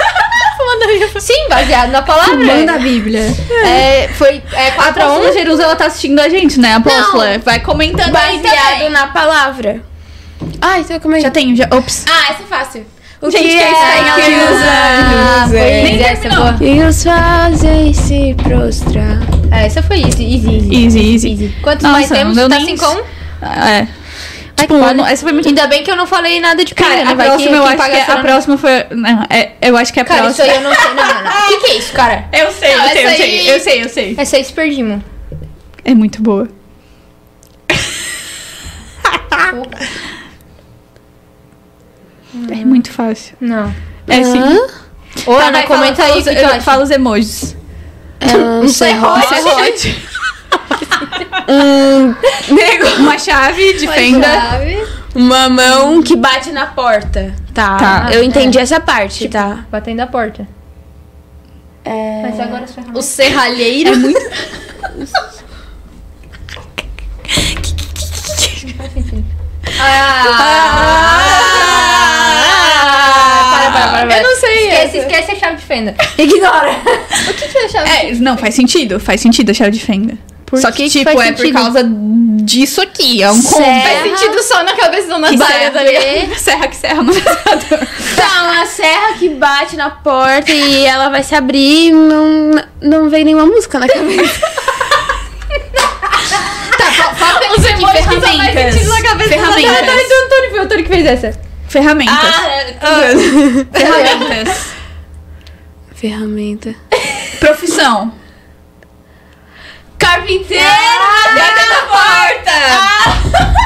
Sim, baseado na palavra. Manda a Bíblia. É, foi é, 4 A apóstola 1 Jerusa, ela tá assistindo a gente, né, apóstola? Vai comentando aí Baseado na palavra. Ai, então como é Já tenho, já. Ops. Ah, essa é fácil. O Gente, que que é que Deus? os Ah, anjos easy, essa é boa. Que os fazem se prostrar. É, essa foi easy, easy, easy. Easy, easy. Quantos Nossa, mais temos? não Tá nem 5 a 1? É. Ai, Tipo, foda. não- essa foi muito. Ainda bem que eu não falei nada de Cara, primeira, a próxima que, eu acho que a a próxima foi. Não, é, eu acho que a Cara, isso próxima. aí eu não sei. Não, não, não. O que, que é isso, cara? Eu sei, Não, eu sei, eu essa sei, aí- eu sei, eu sei. Essa aí. É muito boa. É muito fácil. Não. É sim. Ô, Tá, Ana, comenta fala, aí fala. Fala os emojis. É um serrote. Serrote. Um Nego. Uma chave de fenda. Sabe? Uma mão que bate na porta. Tá. Tá. Eu entendi essa parte, tá? Batendo a porta. É... Mas agora as ferramentas. O serralheiro. para, para, para, para. Eu não sei Esquece, essa. esquece a chave de fenda. Ignora. O que que é chave? É, não, faz sentido. Faz sentido a chave de fenda. Por Só que, tipo, é por sentido? causa disso aqui. É um combo. Faz sentido só na cabeça do Que Natália, tá ligado? serra, serra que serra no despertador. Tá, uma serra que bate na porta e ela vai se abrir e não, não vem nenhuma música na cabeça. Falta os emojis que só faz sentido na cabeça do Ferramentas. Natália. Ah, então o Antônio foi o Antônio que fez essa. Ferramentas. Ah, Ferramentas. Ferramenta. Profissão. Carpinteiro! Bateu na porta!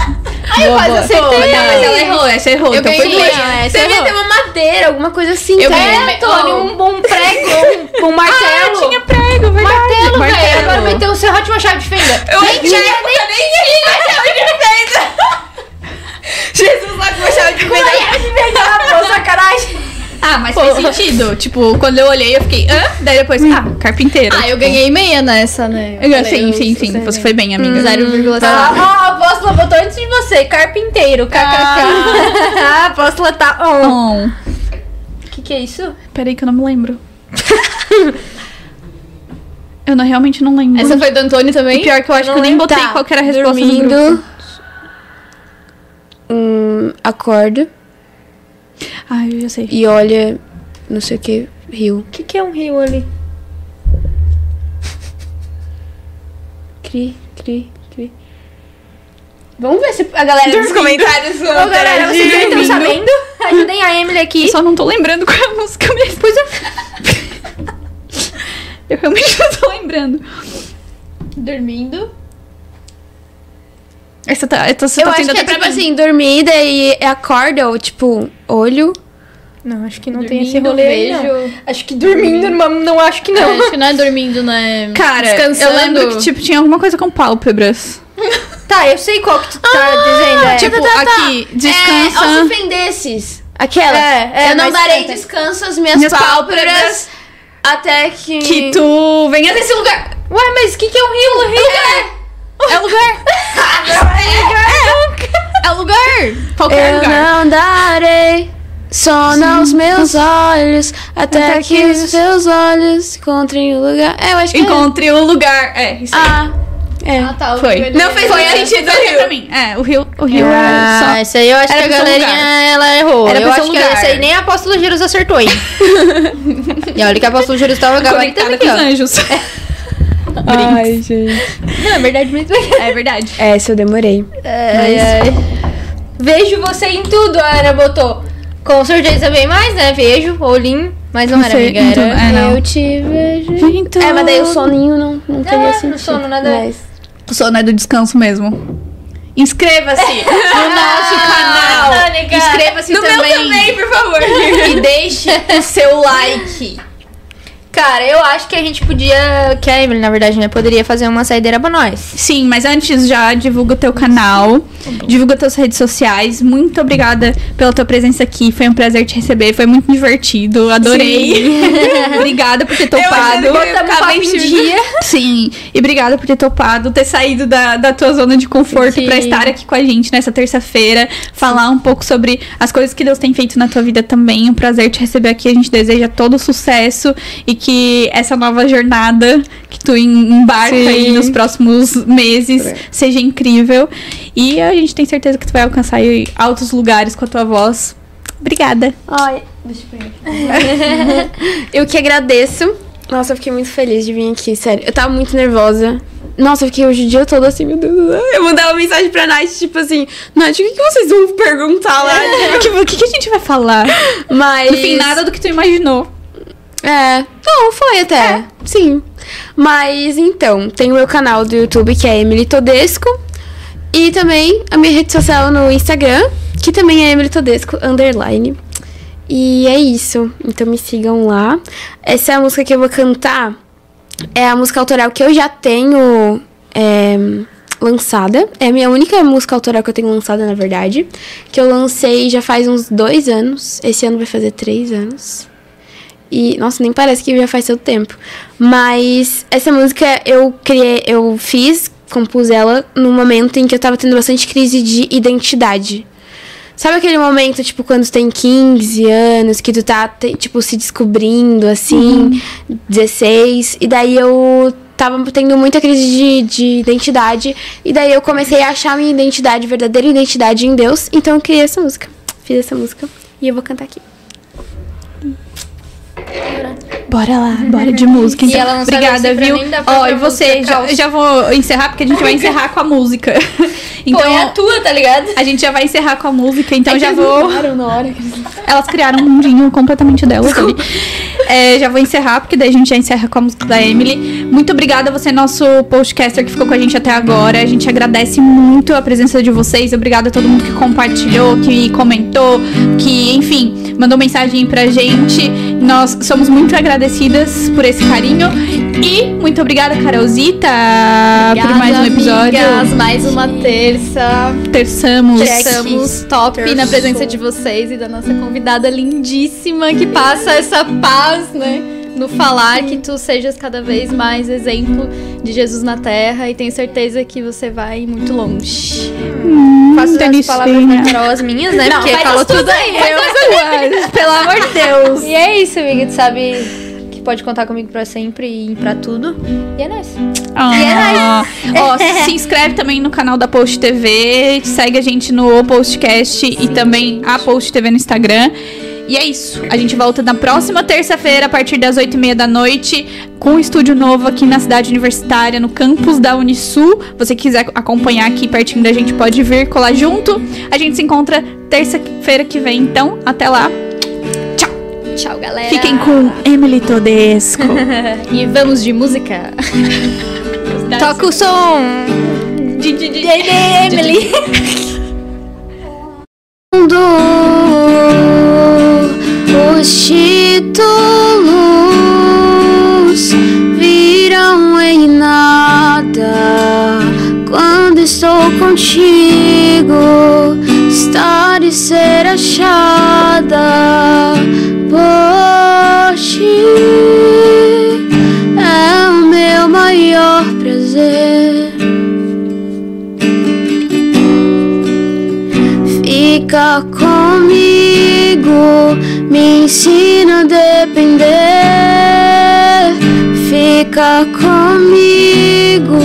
Ai, eu quase acertei. Não, mas ela errou, essa errou. Eu então ganhei foi uma, essa Você devia errou. ter uma madeira, alguma coisa assim. Eu ganhei. É, um bom prego, um, um martelo. Ah, tinha prego, verdade. Martelo, velho. Martelo. Agora meteu o serrote e uma chave de fenda. Eu nem tinha, eu nem tinha chave de fenda. Jesus lá com a chave de fenda. Pô, sacanagem. Ah, mas fez sentido. Tipo, quando eu olhei, eu fiquei, hã? Daí depois, ah, carpinteiro. Ah, eu ganhei meia nessa, né? Eu falei, sim, sim, sim. Você foi bem, amiga. 0,7. Ah, ó, a apóstola botou antes de você, carpinteiro, kkk. a apóstola tá on. On. O que que é isso? Peraí que eu não me lembro. eu não, realmente não lembro. Essa foi do Antônio também? Pior que eu acho que eu nem botei Tá, qual que era a resposta do dormindo. grupo. Hum, acorda Ah, eu já sei. e olha, não sei o que, rio. O que que é um rio ali? Cri, cri, cri. Vamos ver se a galera dos comentários Ô, galera, vocês já estão sabendo? Ajudem a Emily aqui. Eu só não tô lembrando qual é a música mesmo. Pois é. eu realmente não tô lembrando. Dormindo. Essa tá, essa, você Eu tá acho tendo que é tipo assim, dormida e acorda, ou tipo, olho. Não, acho que não tem esse Dormindo, rolê aí, não. vejo. Acho que dormindo, não, não acho que Não. não. acho que não é dormindo, né? Cara, Descansando. eu lembro que tipo, tinha alguma coisa com pálpebras. Tá, eu sei qual que tu tá dizendo. É. tipo, tá, tá. aqui, É, descansa. aos ofendesses. Aquela. É, é, eu não darei descanso às minhas, Minhas pálpebras, pálpebras até que... que tu venha desse lugar. Ué, mas o que que é um rio? rio É lugar. é, é lugar. Qualquer Eu lugar. não darei sono aos meus olhos até, Até que, que os seus olhos encontrem o lugar. É, eu acho que Encontre o lugar. É, isso é. aí. Ah, é. Ah, tá. Foi. ali. Não fez Foi sentido foi rio. pra mim. É, o rio, o rio Ah, é esse aí eu acho Era que a galerinha, lugar. ela errou. Era eu acho que lugar. esse aí nem a Apóstolo Jesus acertou, hein? e olha que a Apóstolo Jesus tava só gabaritando aqui, com os ó. anjos. Ai, gente. Não, é verdade mesmo. É verdade. Essa eu demorei. Ai, ai. Vejo você em tudo, a Ana botou. Com certeza bem mais, né? Vejo, olhinho. Mas não era amiga, era... é, não. Eu te vejo. Então, É, mas daí o soninho não, não teria É, sentido. no sono nada. Mas... O sono é do descanso mesmo. Inscreva-se no nosso canal. Tânica. Inscreva-se No meu também. também, por favor. E deixe o seu like. Cara, eu acho que a gente podia... Que a Emily, na verdade, né? Poderia fazer uma saideira pra nós. Sim, mas antes já divulga o teu canal, divulga tuas redes sociais. Muito obrigada pela tua presença aqui. Foi um prazer te receber, foi muito divertido, adorei. obrigada por ter topado. Botamos papo em dia. Sim, e obrigada por ter topado, ter saído da, da tua zona de conforto Sim. pra estar aqui com a gente nessa terça-feira, falar um pouco sobre as coisas que Deus tem feito na tua vida também. Um prazer te receber aqui. A gente deseja todo sucesso e que essa nova jornada que tu em- embarca aí nos próximos meses seja incrível. E a gente tem certeza que tu vai alcançar aí altos lugares com a tua voz. Obrigada. Ai, deixa eu pegar. eu que agradeço. Nossa, eu fiquei muito feliz de vir aqui, sério. Eu tava muito nervosa. Nossa, eu fiquei hoje o dia todo assim, meu Deus. Eu mandava mensagem pra Nath, tipo assim, Nath, o que, que vocês vão perguntar lá? O que, o que que a gente vai falar? Mas. No fim, nada do que tu imaginou. É. Não, foi até. Sim. Mas então, tem o meu canal do YouTube que é Emily Todesco. E também a minha rede social no Instagram, que também é Emily Todesco Underline. E é isso. Então me sigam lá. Essa é a música que eu vou cantar. É a música autoral que eu já tenho é, lançada. É a minha única música autoral que eu tenho lançada, na verdade. Que eu lancei já faz uns dois anos. Esse ano vai fazer três anos. E, nossa, nem parece que já faz seu tempo. Mas essa música eu criei, eu fiz, compus ela num momento em que eu tava tendo bastante crise de identidade. Sabe aquele momento, tipo, quando tu tem 15 anos, que tu tá, te- tipo, se descobrindo, assim, 16, e daí eu tava tendo muita crise de, de identidade, e daí eu comecei a achar minha identidade, verdadeira identidade em Deus, então eu criei essa música. Fiz essa música, e eu vou cantar aqui. Bora lá, bora de música. Então. ela não sabe Obrigada, viu? Ó, própria e você, já, já vou encerrar, porque a gente vai encerrar com a música. Então, Põe a tua, tá ligado? a gente já vai encerrar com a música, É então já vou. na hora. Elas criaram um mundinho completamente delas ali. É, já vou encerrar, porque daí a gente já encerra com a música da Emily. Muito obrigada a você, nosso podcaster, que ficou com a gente até agora. A gente agradece muito a presença de vocês. Obrigada a todo mundo que compartilhou, que comentou, que, enfim, mandou mensagem pra gente. Nós somos muito agradecidas por esse carinho. E muito obrigada, Carolzita, por mais um episódio. Amigas, mais uma terça. Terçamos. Estamos top na presença de vocês e da nossa convidada lindíssima que passa essa paz, né? No falar que tu sejas cada vez mais exemplo de Jesus na terra e tenho certeza que você vai muito longe. Faço as palavras Carol as minhas, né? Porque faz falou tudo aí, eu. Pelo amor de Deus. E é isso, amiga. Tu sabe que pode contar comigo pra sempre e pra tudo. E é nóis. Ah, ó, se inscreve também no canal da Post TV, segue a gente no Postcast e também a Post TV no Instagram. E é isso. A gente volta na próxima terça-feira, a partir das 8h30 da noite, com um estúdio novo aqui na cidade universitária, no campus da Unisul. Você quiser acompanhar aqui pertinho da gente, pode vir colar junto. A gente se encontra terça-feira que vem, então. Até lá. Tchau, galera. Fiquem com Emily Todesco. E vamos de música. Toca o som. Emily. mundo os títulos viram em nada. Quando estou contigo estar e ser achada. Por ti é o meu maior prazer. Fica me ensina a depender. Fica comigo,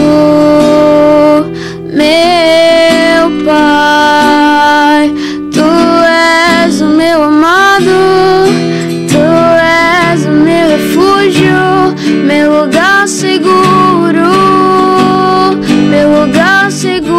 meu Pai. Tu és o meu amado, tu és o meu refúgio, meu lugar seguro, meu lugar seguro.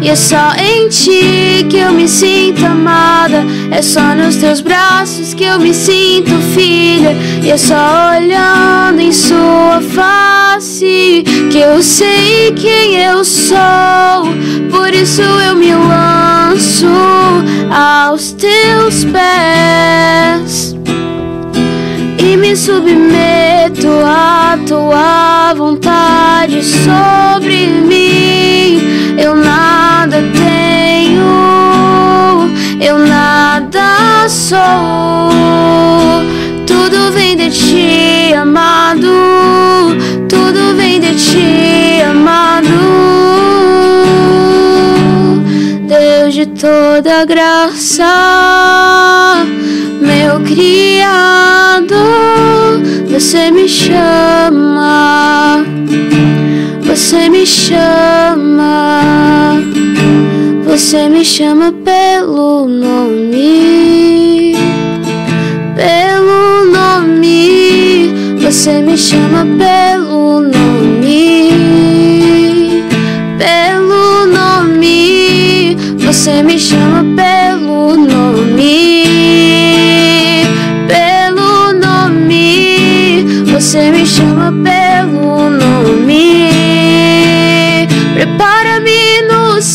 E é só em ti que eu me sinto amada. É só nos teus braços que eu me sinto filha. E é só olhando em sua face que eu sei quem eu sou. Por isso eu me lanço aos teus pés e me submeto à tua vontade sobre mim. Eu nada tenho, eu nada sou. Tudo vem de ti, amado. Tudo vem de ti, amado. Deus de toda graça, meu Criador, você me chama, você me chama, você me chama pelo nome, pelo nome, você me chama pelo nome,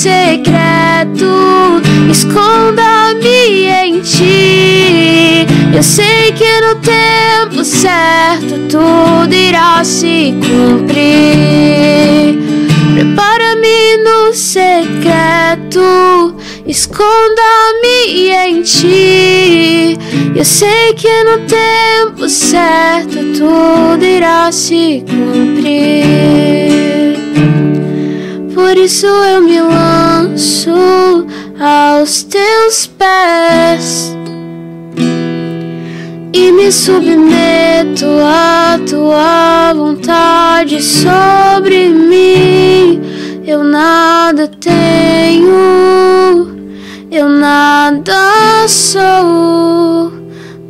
secreto, esconda-me em ti. Eu sei que no tempo certo tudo irá se cumprir. Prepara-me no secreto, esconda-me em ti. Eu sei que no tempo certo tudo irá se cumprir. Por isso eu me lanço aos teus pés e me submeto à tua vontade sobre mim. Eu nada tenho, eu nada sou.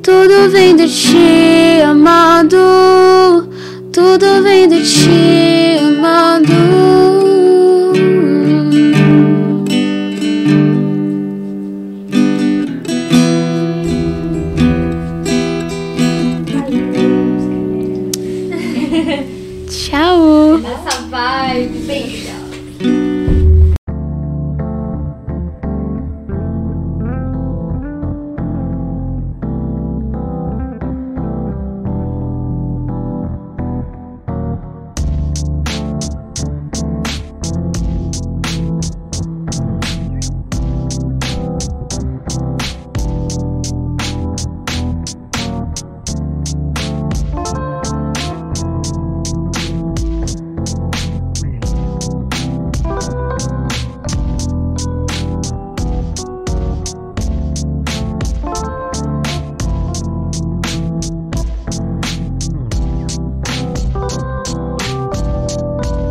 Tudo vem de ti, amado. Tudo vem de ti,